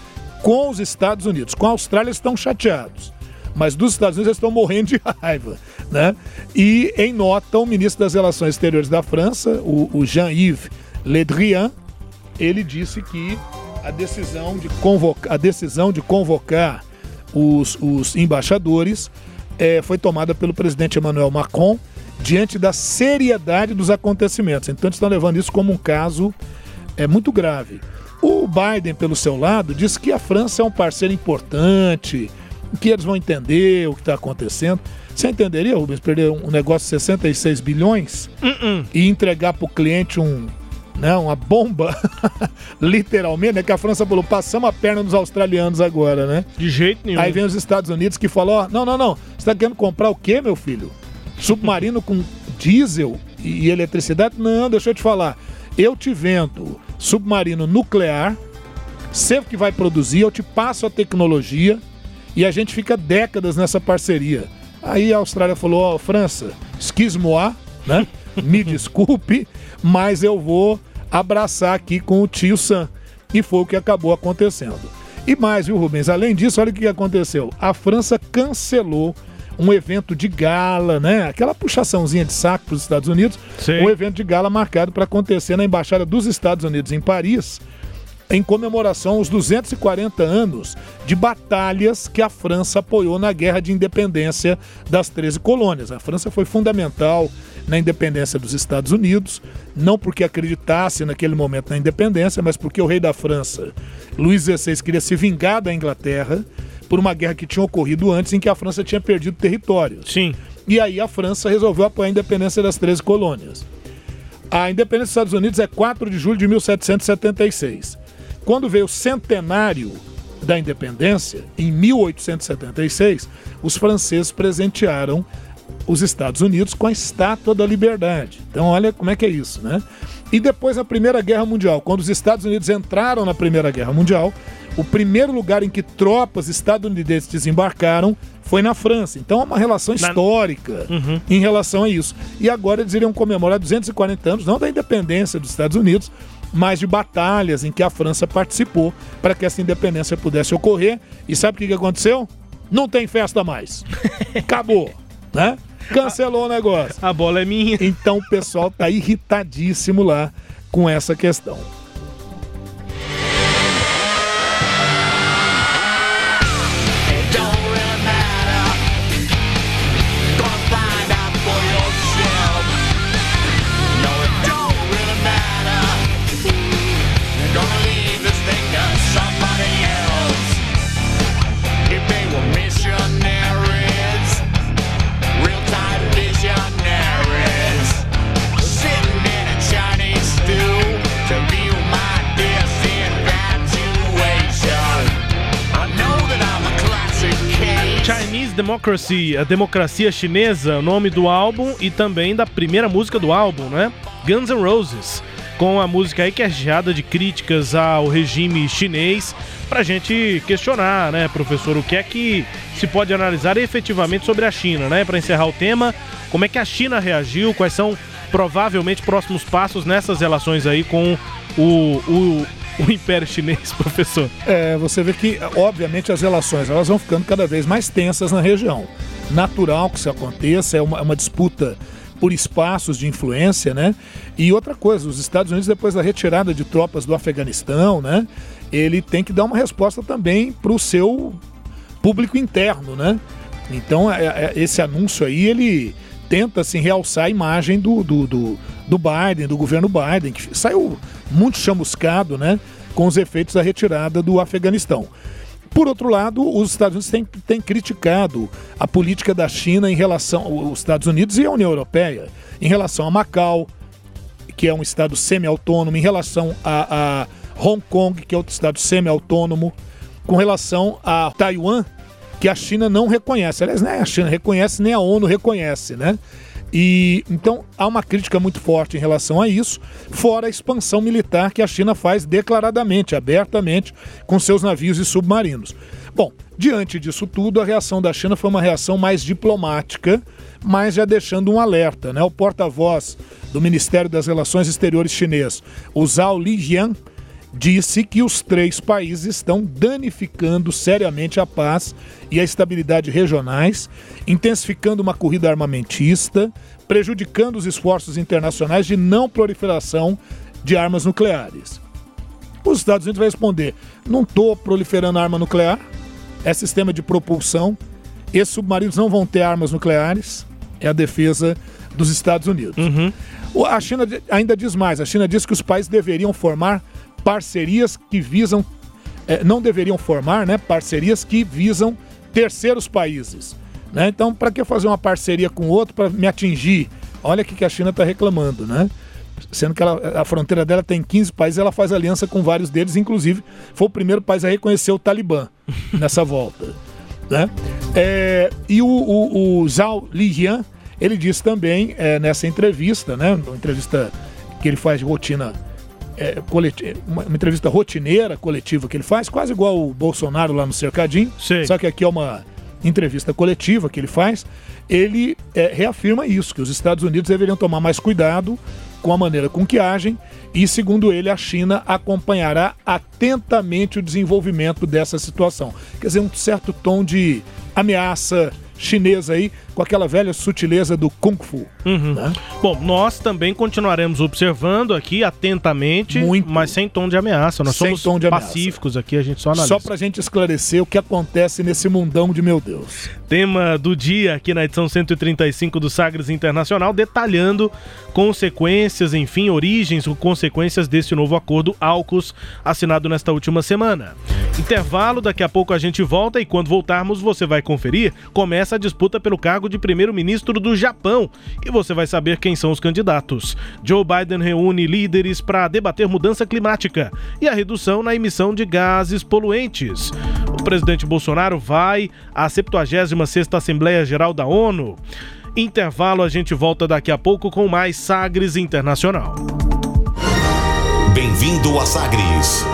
com os Estados Unidos. Com a Austrália estão chateados. Mas dos Estados Unidos eles estão morrendo de [laughs] raiva. Né? E em nota, o ministro das Relações Exteriores da França, o, Jean-Yves Le Drian, ele disse que a decisão de convocar, a decisão de convocar os, os embaixadores eh, foi tomada pelo presidente Emmanuel Macron diante da seriedade dos acontecimentos. Então eles estão levando isso como um caso é, muito grave. O Biden, pelo seu lado, diz que a França é um parceiro importante, que eles vão entender o que está acontecendo. Você entenderia, Rubens, perder um negócio de 66 bilhões Uh-uh. e entregar para o cliente um, né, uma bomba, [laughs] literalmente, né? Que a França falou, passamos a perna nos australianos agora, né? De jeito nenhum. Aí vem os Estados Unidos que falou, ó, não, não, não, você está querendo comprar o quê, meu filho? Submarino com diesel e e eletricidade? Não, deixa eu te falar. Eu te vendo submarino nuclear, você que vai produzir, eu te passo a tecnologia e a gente fica décadas nessa parceria. Aí a Austrália falou, ó, França, excuse-moi, né? Me [laughs] desculpe, mas eu vou abraçar aqui com o tio Sam. E foi o que acabou acontecendo. E mais, viu, Rubens? Além disso, olha o que aconteceu. A França cancelou um evento de gala, né? Aquela puxaçãozinha de saco para os Estados Unidos. Sim. Um evento de gala marcado para acontecer na Embaixada dos Estados Unidos em Paris, em comemoração aos 240 anos de batalhas que a França apoiou na Guerra de Independência das 13 colônias. A França foi fundamental na independência dos Estados Unidos, não porque acreditasse naquele momento na independência, mas porque o rei da França, Luís XVI, queria se vingar da Inglaterra por uma guerra que tinha ocorrido antes em que a França tinha perdido territórios. Sim. E aí a França resolveu apoiar a independência das 13 colônias. A independência dos Estados Unidos é 4 de julho de 1776. Quando veio o centenário da independência, em 1876, os franceses presentearam os Estados Unidos com a Estátua da Liberdade. Então, olha como é que é isso, né? E depois da Primeira Guerra Mundial, quando os Estados Unidos entraram na Primeira Guerra Mundial, o primeiro lugar em que tropas estadunidenses desembarcaram foi na França. Então é uma relação histórica em relação a isso. E agora eles iriam comemorar 240 anos, não da independência dos Estados Unidos, mas de batalhas em que a França participou para que essa independência pudesse ocorrer. E sabe o que que aconteceu? Não tem festa mais. [laughs] Acabou, né? Cancelou o negócio. A bola é minha. Então o pessoal tá irritadíssimo lá com essa questão. Democracy, a democracia chinesa, o nome do álbum e também da primeira música do álbum, né? Guns N' Roses, com a música aí que é recheada de críticas ao regime chinês, pra gente questionar, né, professor, o que é que se pode analisar efetivamente sobre a China, né? Pra encerrar o tema, como é que a China reagiu, quais são provavelmente próximos passos nessas relações aí com o, o, o Império Chinês, [laughs] professor? É, você vê que, obviamente, as relações elas vão ficando cada vez mais tensas na região. Natural que isso aconteça, é uma, é uma disputa por espaços de influência, né? E outra coisa, os Estados Unidos, depois da retirada de tropas do Afeganistão, né? Ele tem que dar uma resposta também para o seu público interno, né? Então, é- é- esse anúncio aí, ele tenta assim, realçar a imagem do, do, do, do Biden, do governo Biden, que saiu muito chamuscado, né? Com os efeitos da retirada do Afeganistão. Por outro lado, os Estados Unidos têm, têm criticado a política da China em relação. Os Estados Unidos e a União Europeia em relação a Macau, que é um estado semi-autônomo, em relação a, a Hong Kong, que é outro estado semi-autônomo, com relação a Taiwan, que a China não reconhece. Aliás, nem a China reconhece, nem a ONU reconhece, né? E então há uma crítica muito forte em relação a isso, fora a expansão militar que a China faz declaradamente, abertamente, com seus navios e submarinos. Bom, diante disso tudo, a reação da China foi uma reação mais diplomática, mas já deixando um alerta, né? O porta-voz do Ministério das Relações Exteriores chinês, o Zhao Lijian, disse que os três países estão danificando seriamente a paz e a estabilidade regionais, intensificando uma corrida armamentista, prejudicando os esforços internacionais de não proliferação de armas nucleares. Os Estados Unidos vai responder: não estou proliferando arma nuclear, é sistema de propulsão, esses submarinos não vão ter armas nucleares, é a defesa dos Estados Unidos. O- A China ainda diz mais: a China diz que os países deveriam formar parcerias que visam. eh, não deveriam formar né, parcerias que visam terceiros países. né? Então, para que fazer uma parceria com outro para me atingir? Olha o que que a China está reclamando, né? Sendo que ela- a fronteira dela tem 15 países, ela faz aliança com vários deles, inclusive foi o primeiro país a reconhecer o Talibã [laughs] nessa volta. Né? É, e o, o, o Zhao Lijian, ele disse também é, nessa entrevista, né, uma entrevista que ele faz de rotina, é, uma, uma entrevista rotineira, coletiva que ele faz, quase igual o Bolsonaro lá no Cercadinho, só que aqui é uma entrevista coletiva que ele faz, ele é, reafirma isso, que os Estados Unidos deveriam tomar mais cuidado com a maneira com que agem e, segundo ele, a China acompanhará atentamente o desenvolvimento dessa situação. Quer dizer, um certo tom de ameaça chinesa aí, com aquela velha sutileza do Kung Fu. Uhum. né? Bom, nós também continuaremos observando aqui atentamente, mas sem tom de ameaça. Nós Sem somos tom de ameaça. pacíficos aqui, a gente só analisa. Só pra gente esclarecer o que acontece nesse mundão de meu Deus. Tema do dia aqui na edição 135 do Sagres Internacional, detalhando consequências, enfim, origens ou consequências desse novo acordo AUKUS assinado nesta última semana. Intervalo, daqui a pouco a gente volta e quando voltarmos você vai conferir. Começa a disputa pelo cargo de primeiro-ministro do Japão e você vai saber quem são os candidatos. Joe Biden reúne líderes para debater mudança climática e a redução na emissão de gases poluentes. O presidente Bolsonaro vai à 76ª Assembleia Geral da ONU. Intervalo, a gente volta daqui a pouco com mais Sagres Internacional. Bem-vindo a Sagres.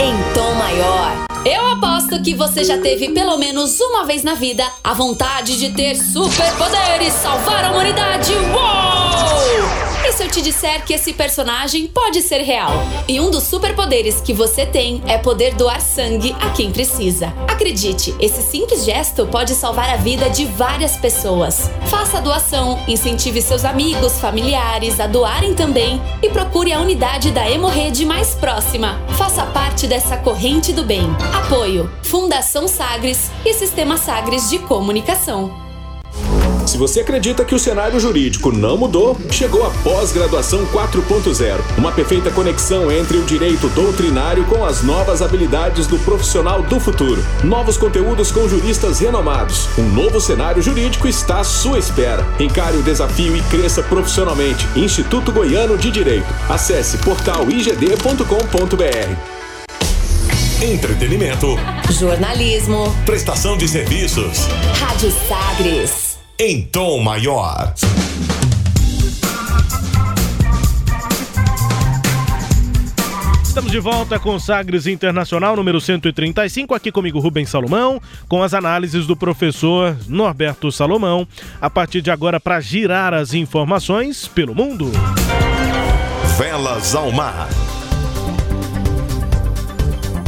Em tom maior. Eu aposto que você já teve pelo menos uma vez na vida a vontade de ter superpoderes, salvar a humanidade. Uou! E se eu te disser que esse personagem pode ser real? E um dos superpoderes que você tem é poder doar sangue a quem precisa. Acredite, esse simples gesto pode salvar a vida de várias pessoas. Faça a doação, incentive seus amigos, familiares a doarem também e procure a unidade da Hemorrede mais próxima. Faça parte dessa corrente do bem. Apoio: Fundação Sagres e Sistema Sagres de Comunicação. Você acredita que o cenário jurídico não mudou, chegou a pós-graduação 4.0, uma perfeita conexão entre o direito doutrinário com as novas habilidades do profissional do futuro. Novos conteúdos com juristas renomados. Um novo cenário jurídico está à sua espera. Encare o desafio e cresça profissionalmente. Instituto Goiano de Direito. Acesse portaligd.com.br. Entretenimento. Jornalismo. Prestação de serviços. Rádio Sagres. Em tom maior. Estamos de volta com Sagres Internacional número 135, aqui comigo Rubens Salomão, com as análises do professor Norberto Salomão, a partir de agora para girar as informações pelo mundo. Velas ao mar.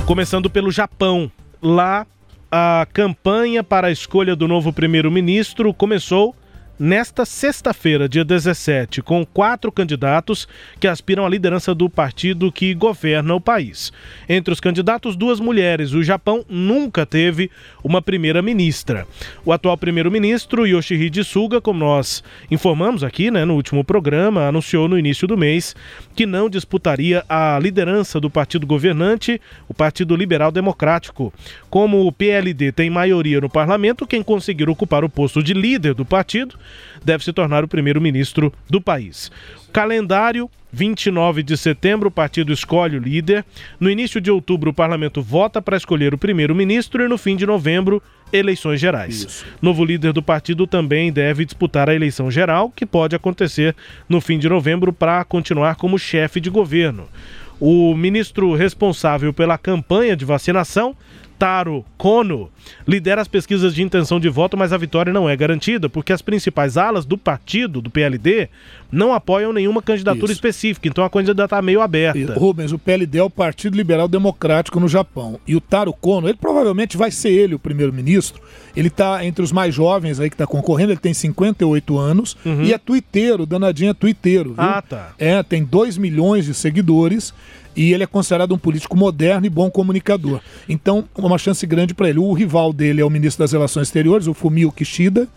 Começando pelo Japão. Lá, a campanha para a escolha do novo primeiro-ministro começou nesta sexta-feira, dia 17, com quatro candidatos que aspiram à liderança do partido que governa o país. Entre os candidatos, duas mulheres. O Japão nunca teve uma primeira-ministra. O atual primeiro-ministro, Yoshihide Suga, como nós informamos aqui né, no último programa, anunciou no início do mês que não disputaria a liderança do partido governante, o Partido Liberal Democrático. Como o PLD tem maioria no parlamento, quem conseguir ocupar o posto de líder do partido deve se tornar o primeiro-ministro do país. Calendário 29 de setembro, o partido escolhe o líder. No início de outubro, o parlamento vota para escolher o primeiro-ministro e no fim de novembro, eleições gerais. Novo líder do partido também deve disputar a eleição geral, que pode acontecer no fim de novembro para continuar como chefe de governo. O ministro responsável pela campanha de vacinação, Taro Kono, lidera as pesquisas de intenção de voto, mas a vitória não é garantida, porque as principais alas do partido, do PLD, não apoiam nenhuma candidatura Isso. específica, então a coisa ainda está meio aberta. Rubens, o PLD é o Partido Liberal Democrático no Japão. E o Taro Kono, ele provavelmente vai ser ele o primeiro-ministro. Ele está entre os mais jovens aí que está concorrendo, ele tem 58 anos e é tuiteiro, danadinho é tuiteiro. Viu? Uhum. Ah, tá. É, tem 2 milhões de seguidores e ele é considerado um político moderno e bom comunicador. Então, uma chance grande para ele. O rival dele é o ministro das Relações Exteriores, o Fumio Kishida,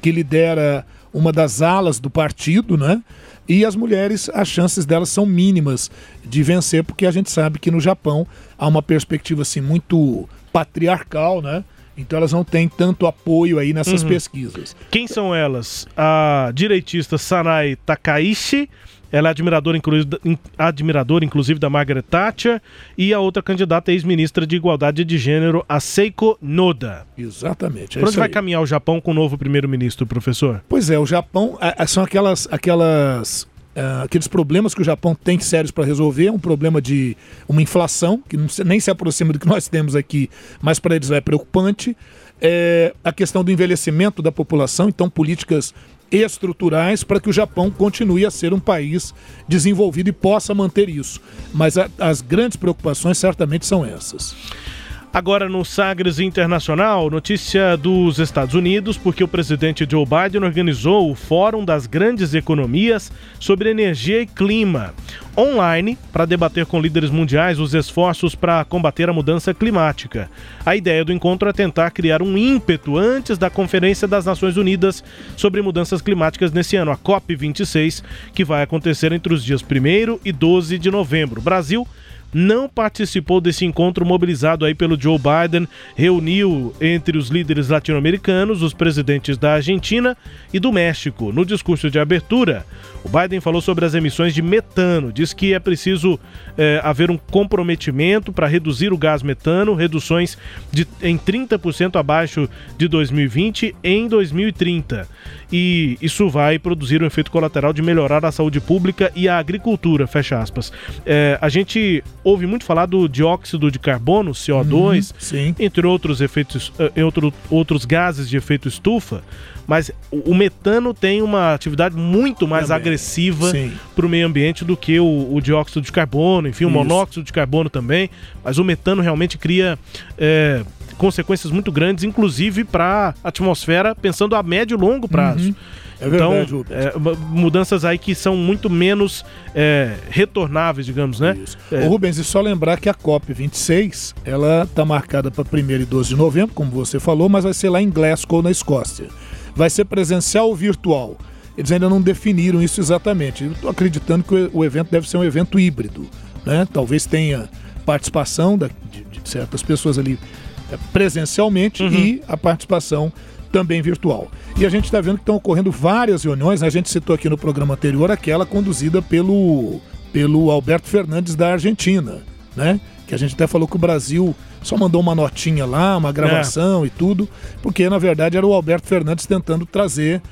que lidera uma das alas do partido, né? E as mulheres, as chances delas são mínimas de vencer, porque a gente sabe que no Japão há uma perspectiva assim muito patriarcal, né? Então elas não têm tanto apoio aí nessas Uhum. pesquisas. Quem são elas? A direitista Sanai Takaishi, ela é admiradora, inclu- in- admiradora, inclusive, da Margaret Thatcher, e a outra candidata é ex-ministra de Igualdade de Gênero, a Seiko Noda. Exatamente. é Por onde vai aí. caminhar o Japão com o novo primeiro-ministro, professor? Pois é, o Japão são aquelas, aquelas, ah, aqueles problemas que o Japão tem sérios para resolver. Um problema de uma inflação que não nem se aproxima do que nós temos aqui, mas para eles é preocupante. É, a questão do envelhecimento da população, então políticas estruturais para que o Japão continue a ser um país desenvolvido e possa manter isso. Mas a- as grandes preocupações certamente são essas. Agora no Sagres Internacional, notícia dos Estados Unidos, porque o presidente Joe Biden organizou o Fórum das Grandes Economias sobre Energia e Clima, online, para debater com líderes mundiais os esforços para combater a mudança climática. A ideia do encontro é tentar criar um ímpeto antes da Conferência das Nações Unidas sobre Mudanças Climáticas nesse ano, a COP26, que vai acontecer entre os dias 1 e 12 de novembro. Brasil não participou desse encontro mobilizado aí pelo Joe Biden, reuniu entre os líderes latino-americanos os presidentes da Argentina e do México. No discurso de abertura, o Biden falou sobre as emissões de metano, diz que é preciso eh, haver um comprometimento para reduzir o gás metano, reduções de, em 30% abaixo de 2020 em 2030. E isso vai produzir um efeito colateral de melhorar a saúde pública e a agricultura, fecha aspas. Eh, a gente ouve muito falar do dióxido de carbono, CO2, sim. entre outros efeitos, eh, outro, outros gases de efeito estufa, mas o, o metano tem uma atividade muito mais Também. agressiva para o meio ambiente do que o, o dióxido de carbono, enfim, o Isso. monóxido de carbono também, mas o metano realmente cria eh, consequências muito grandes, inclusive para a atmosfera, pensando a médio e longo prazo. Uhum. É então, verdade, é, mu- mudanças aí que são muito menos é, retornáveis, digamos, né? É, Ô, Rubens, e só lembrar que a COP26, ela está marcada para 1 e 12 de novembro, como você falou, mas vai ser lá em Glasgow, na Escócia. Vai ser presencial ou virtual? Eles ainda não definiram isso exatamente. Eu estou acreditando que o, o evento deve ser um evento híbrido. Né? Talvez tenha participação da- de, de certas pessoas ali é, presencialmente e a participação também virtual. E a gente está vendo que estão ocorrendo várias reuniões, a gente citou aqui no programa anterior aquela conduzida pelo, pelo Alberto Fernandes da Argentina, né? Que a gente até falou que o Brasil só mandou uma notinha lá, uma gravação e tudo, porque na verdade era o Alberto Fernandes tentando trazer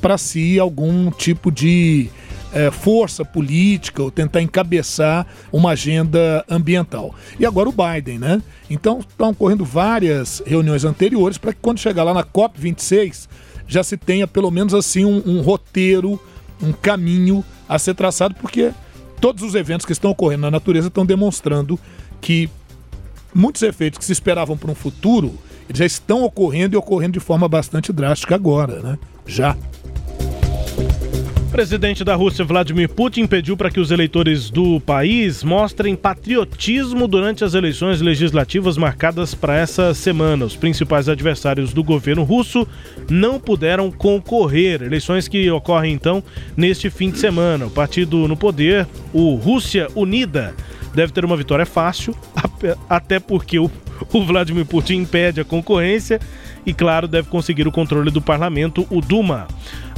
para si algum tipo de eh, força política ou tentar encabeçar uma agenda ambiental. E agora o Biden, né? Então estão ocorrendo várias reuniões anteriores para que quando chegar lá na COP26 já se tenha pelo menos assim um, um roteiro, um caminho a ser traçado, porque todos os eventos que estão ocorrendo na natureza estão demonstrando que muitos efeitos que se esperavam para um futuro já estão ocorrendo e ocorrendo de forma bastante drástica agora, né? Já. Presidente da Rússia, Vladimir Putin, pediu para que os eleitores do país mostrem patriotismo durante as eleições legislativas marcadas para essa semana. Os principais adversários do governo russo não puderam concorrer. Eleições que ocorrem então neste fim de semana. O partido no poder, o Rússia Unida, deve ter uma vitória fácil, até porque o, o Vladimir Putin impede a concorrência e, claro, deve conseguir o controle do parlamento, o Duma.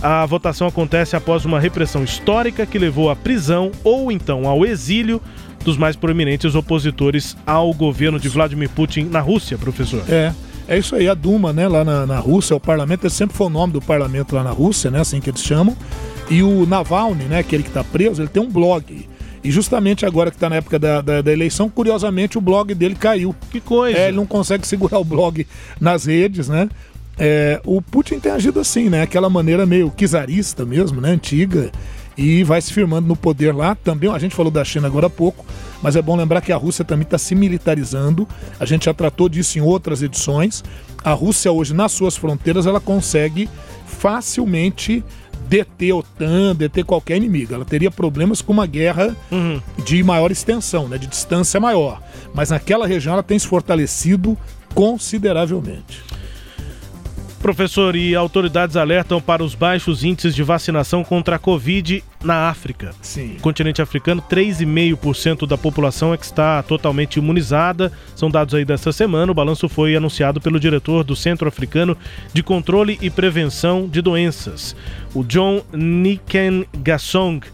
A votação acontece após uma repressão histórica que levou à prisão ou então ao exílio dos mais proeminentes opositores ao governo de Vladimir Putin na Rússia, professor. É. É isso aí, a Duma, né, lá na, na Rússia, o parlamento, sempre foi o nome do parlamento lá na Rússia, né, assim que eles chamam. E o Navalny, né, aquele que está preso, ele tem um blog. E justamente agora que está na época da, da, da eleição, curiosamente o blog dele caiu. Que coisa! É, ele não consegue segurar o blog nas redes, né? É, o Putin tem agido assim, né? Aquela maneira meio czarista mesmo, né? Antiga. E vai se firmando no poder lá. Também a gente falou da China agora há pouco, mas é bom lembrar que a Rússia também está se militarizando. A gente já tratou disso em outras edições. A Rússia hoje, nas suas fronteiras, ela consegue facilmente deter a OTAN, deter qualquer inimigo. Ela teria problemas com uma guerra de maior extensão, né, de distância maior. Mas naquela região ela tem se fortalecido consideravelmente. Professor, e autoridades alertam para os baixos índices de vacinação contra a Covid na África. Sim. Continente africano, 3,5% da população é que está totalmente imunizada. São dados aí dessa semana. O balanço foi anunciado pelo diretor do Centro Africano de Controle e Prevenção de Doenças, o John Niken Gassong.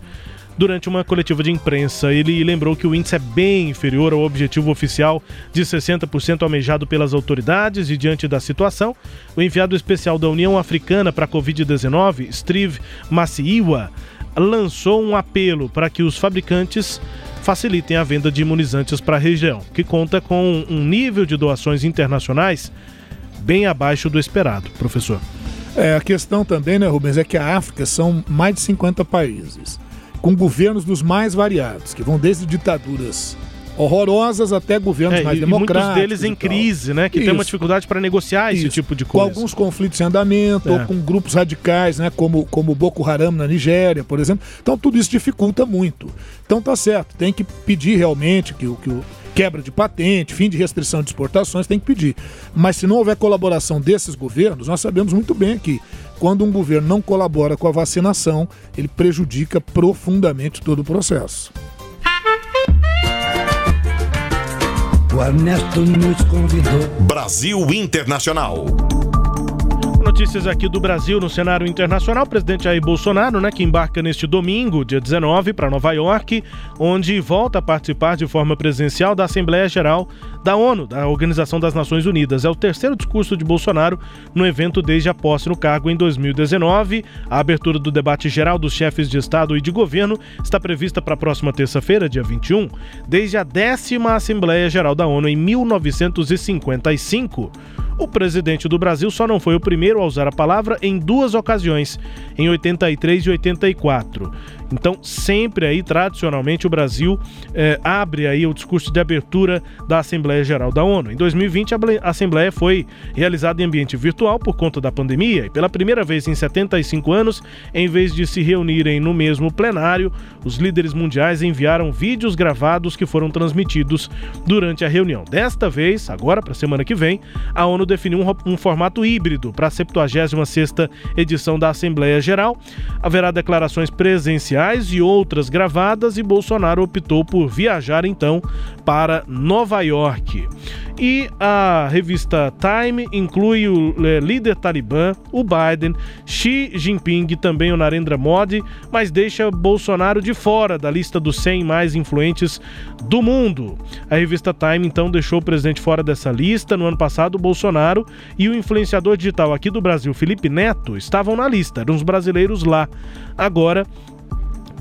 Durante uma coletiva de imprensa, ele lembrou que o índice é bem inferior ao objetivo oficial de 60% almejado pelas autoridades e, diante da situação, o enviado especial da União Africana para a Covid-19, Steve Massiiwa, lançou um apelo para que os fabricantes facilitem a venda de imunizantes para a região, que conta com um nível de doações internacionais bem abaixo do esperado, professor. É, a questão também, né, Rubens, é que a África são mais de 50 países, com governos dos mais variados, que vão desde ditaduras horrorosas até governos É, mais e, democráticos. muitos deles em crise, né? Que tem uma Isso. dificuldade para negociar esse Isso. tipo de Com coisa. alguns conflitos em andamento, É. ou com grupos radicais, né, como, como o Boko Haram na Nigéria, por exemplo. Então tudo isso dificulta muito. Então tá certo, tem que pedir realmente que o que o quebra de patente, fim de restrição de exportações, tem que pedir. Mas se não houver colaboração desses governos, nós sabemos muito bem que quando um governo não colabora com a vacinação, ele prejudica profundamente todo o processo. O Ernesto nos convidou. Brasil Internacional. Notícias aqui do Brasil no cenário internacional. O presidente Jair Bolsonaro, né, que embarca neste domingo, dia 19, para Nova York, onde volta a participar de forma presencial da Assembleia Geral da ONU, da Organização das Nações Unidas. É o terceiro discurso de Bolsonaro no evento desde a posse no cargo em 2019. A abertura do debate geral dos chefes de Estado e de governo está prevista para a próxima terça-feira, dia 21, desde a décima Assembleia Geral da ONU em 1955. O presidente do Brasil só não foi o primeiro a usar a palavra em duas ocasiões, em 83 e 84. Então, sempre aí, tradicionalmente, o Brasil eh, abre aí o discurso de abertura da Assembleia Geral da ONU. Em 2020, a ble- a Assembleia foi realizada em ambiente virtual por conta da pandemia e pela primeira vez em 75 anos, em vez de se reunirem no mesmo plenário, os líderes mundiais enviaram vídeos gravados que foram transmitidos durante a reunião. Desta vez, agora para a semana que vem, a ONU definiu um, um formato híbrido para a 76ª edição da Assembleia Geral. Haverá declarações presenciais e outras gravadas e Bolsonaro optou por viajar então para Nova York. E a revista Time inclui o eh, líder talibã, o Biden, Xi Jinping e também o Narendra Modi, mas deixa Bolsonaro de fora da lista dos 100 mais influentes do mundo. A revista Time então deixou o presidente fora dessa lista. No ano passado, Bolsonaro e o influenciador digital aqui do Brasil, Felipe Neto, estavam na lista, eram os brasileiros lá. Agora,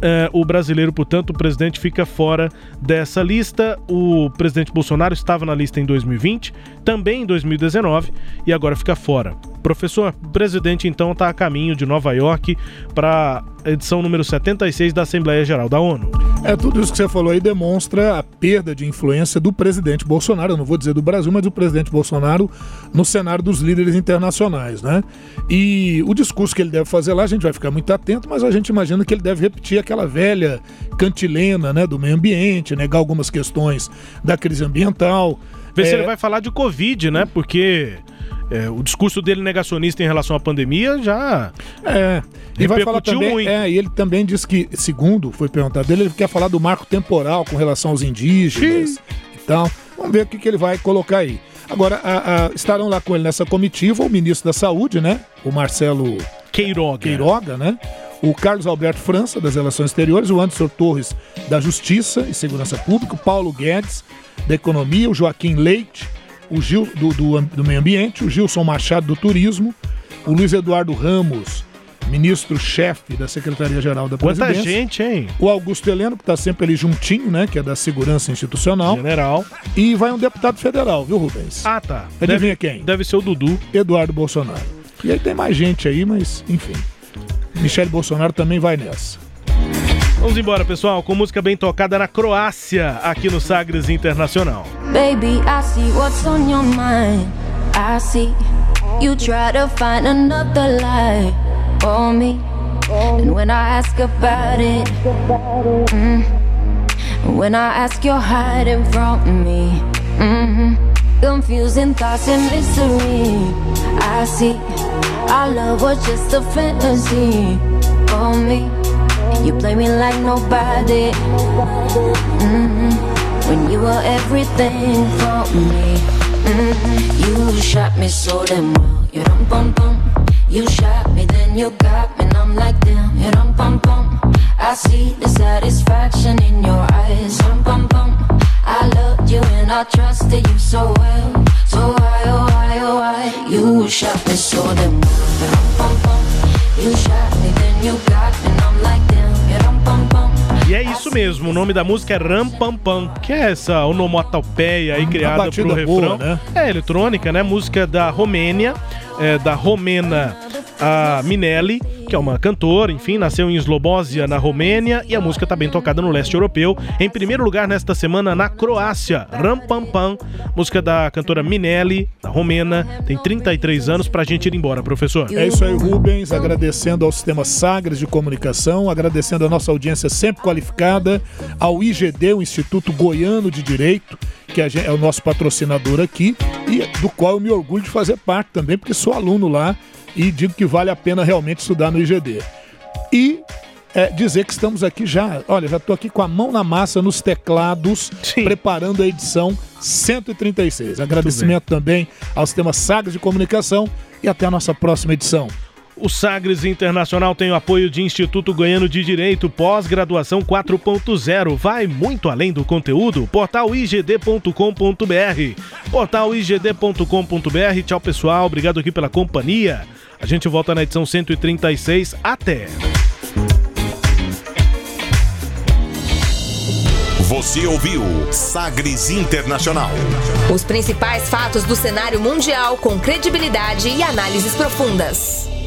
é, o brasileiro, portanto, o presidente fica fora dessa lista. O presidente Bolsonaro estava na lista em 2020, também em 2019 e agora fica fora. Professor, o presidente então está a caminho de Nova York para a edição número 76 da Assembleia Geral da ONU. É, tudo isso que você falou aí demonstra a perda de influência do presidente Bolsonaro, eu não vou dizer do Brasil, mas do presidente Bolsonaro no cenário dos líderes internacionais, né? E o discurso que ele deve fazer lá, a gente vai ficar muito atento, mas a gente imagina que ele deve repetir aquela velha cantilena, né, do meio ambiente, negar algumas questões da crise ambiental. Ver se É, ele vai falar de Covid, né? Porque é, o discurso dele negacionista em relação à pandemia já. É, e vai falar também, muito. é, e ele também disse que, segundo foi perguntado dele, ele quer falar do marco temporal com relação aos indígenas e tal. Vamos ver o que, que ele vai colocar aí. Agora, a- a- estarão lá com ele nessa comitiva o ministro da Saúde, né? O Marcelo Queiroga. Queiroga, né? O Carlos Alberto França, das Relações Exteriores, o Anderson Torres, da Justiça e Segurança Pública, o Paulo Guedes, da Economia, o Joaquim Leite, o Gil, do, do, do Meio Ambiente, o Gilson Machado, do Turismo, o Luiz Eduardo Ramos, ministro-chefe da Secretaria-Geral da Quanta Presidência. gente, hein? O Augusto Heleno, que está sempre ali juntinho, né? Que é da Segurança Institucional. General. E vai um deputado federal, viu, Rubens? Ah, tá. Adivinha Deve- quem? Deve ser o Dudu. Eduardo Bolsonaro. E aí tem mais gente aí, mas enfim. Michele Bolsonaro também vai nessa. Vamos embora, pessoal, com música bem tocada na Croácia, aqui no Sagres Internacional. Baby, I see what's on your mind. I see you try to find another lie for me. And when I ask about it, mm, when I ask, you're hiding from me. Mhm. Confusing thoughts and mystery. I see our love was just a fantasy for me. You play me like nobody. Mhm. When you were everything for me. Mhm. You shot me so damn well. You dum bum bum. You shot me, then you got me, and I'm like damn. You dum bum bum. I see the satisfaction in your eyes. Dum bum bum. I loved you and I trusted you so well. So why, oh why, oh why? You shot me so damn well. You. You shot me, then you got me, E é isso mesmo, o nome da música é Ram Pam Pam, que é essa onomatopeia aí criada batida pro boa, refrão. né? É eletrônica, né? Música da Romênia, é, da romena a Minelli, que é uma cantora, enfim, nasceu em Slobósia, na Romênia, e a música tá bem tocada no leste europeu. Em primeiro lugar nesta semana na Croácia, Ram Pam Pam, música da cantora Minelli, da romena, tem 33 anos pra gente ir embora, professor. É isso aí, Rubens. Agradecendo ao Sistema Sagres de Comunicação, agradecendo a nossa audiência sempre qualificada, ao IGD, o Instituto Goiano de Direito, que é o nosso patrocinador aqui, e do qual eu me orgulho de fazer parte também, porque sou aluno lá e digo que vale a pena realmente estudar no IGD. E é, dizer que estamos aqui já, olha, já estou aqui com a mão na massa nos teclados, preparando a edição 136. Agradecimento também ao Sistema Sagres de Comunicação e até a nossa próxima edição. O Sagres Internacional tem o apoio de Instituto Goiano de Direito, pós-graduação 4.0. Vai muito além do conteúdo. Portal igd.com.br. Portal igd.com.br. Tchau, pessoal. Obrigado aqui pela companhia. A gente volta na edição 136. Até! Você ouviu Sagres Internacional. Os principais fatos do cenário mundial com credibilidade e análises profundas.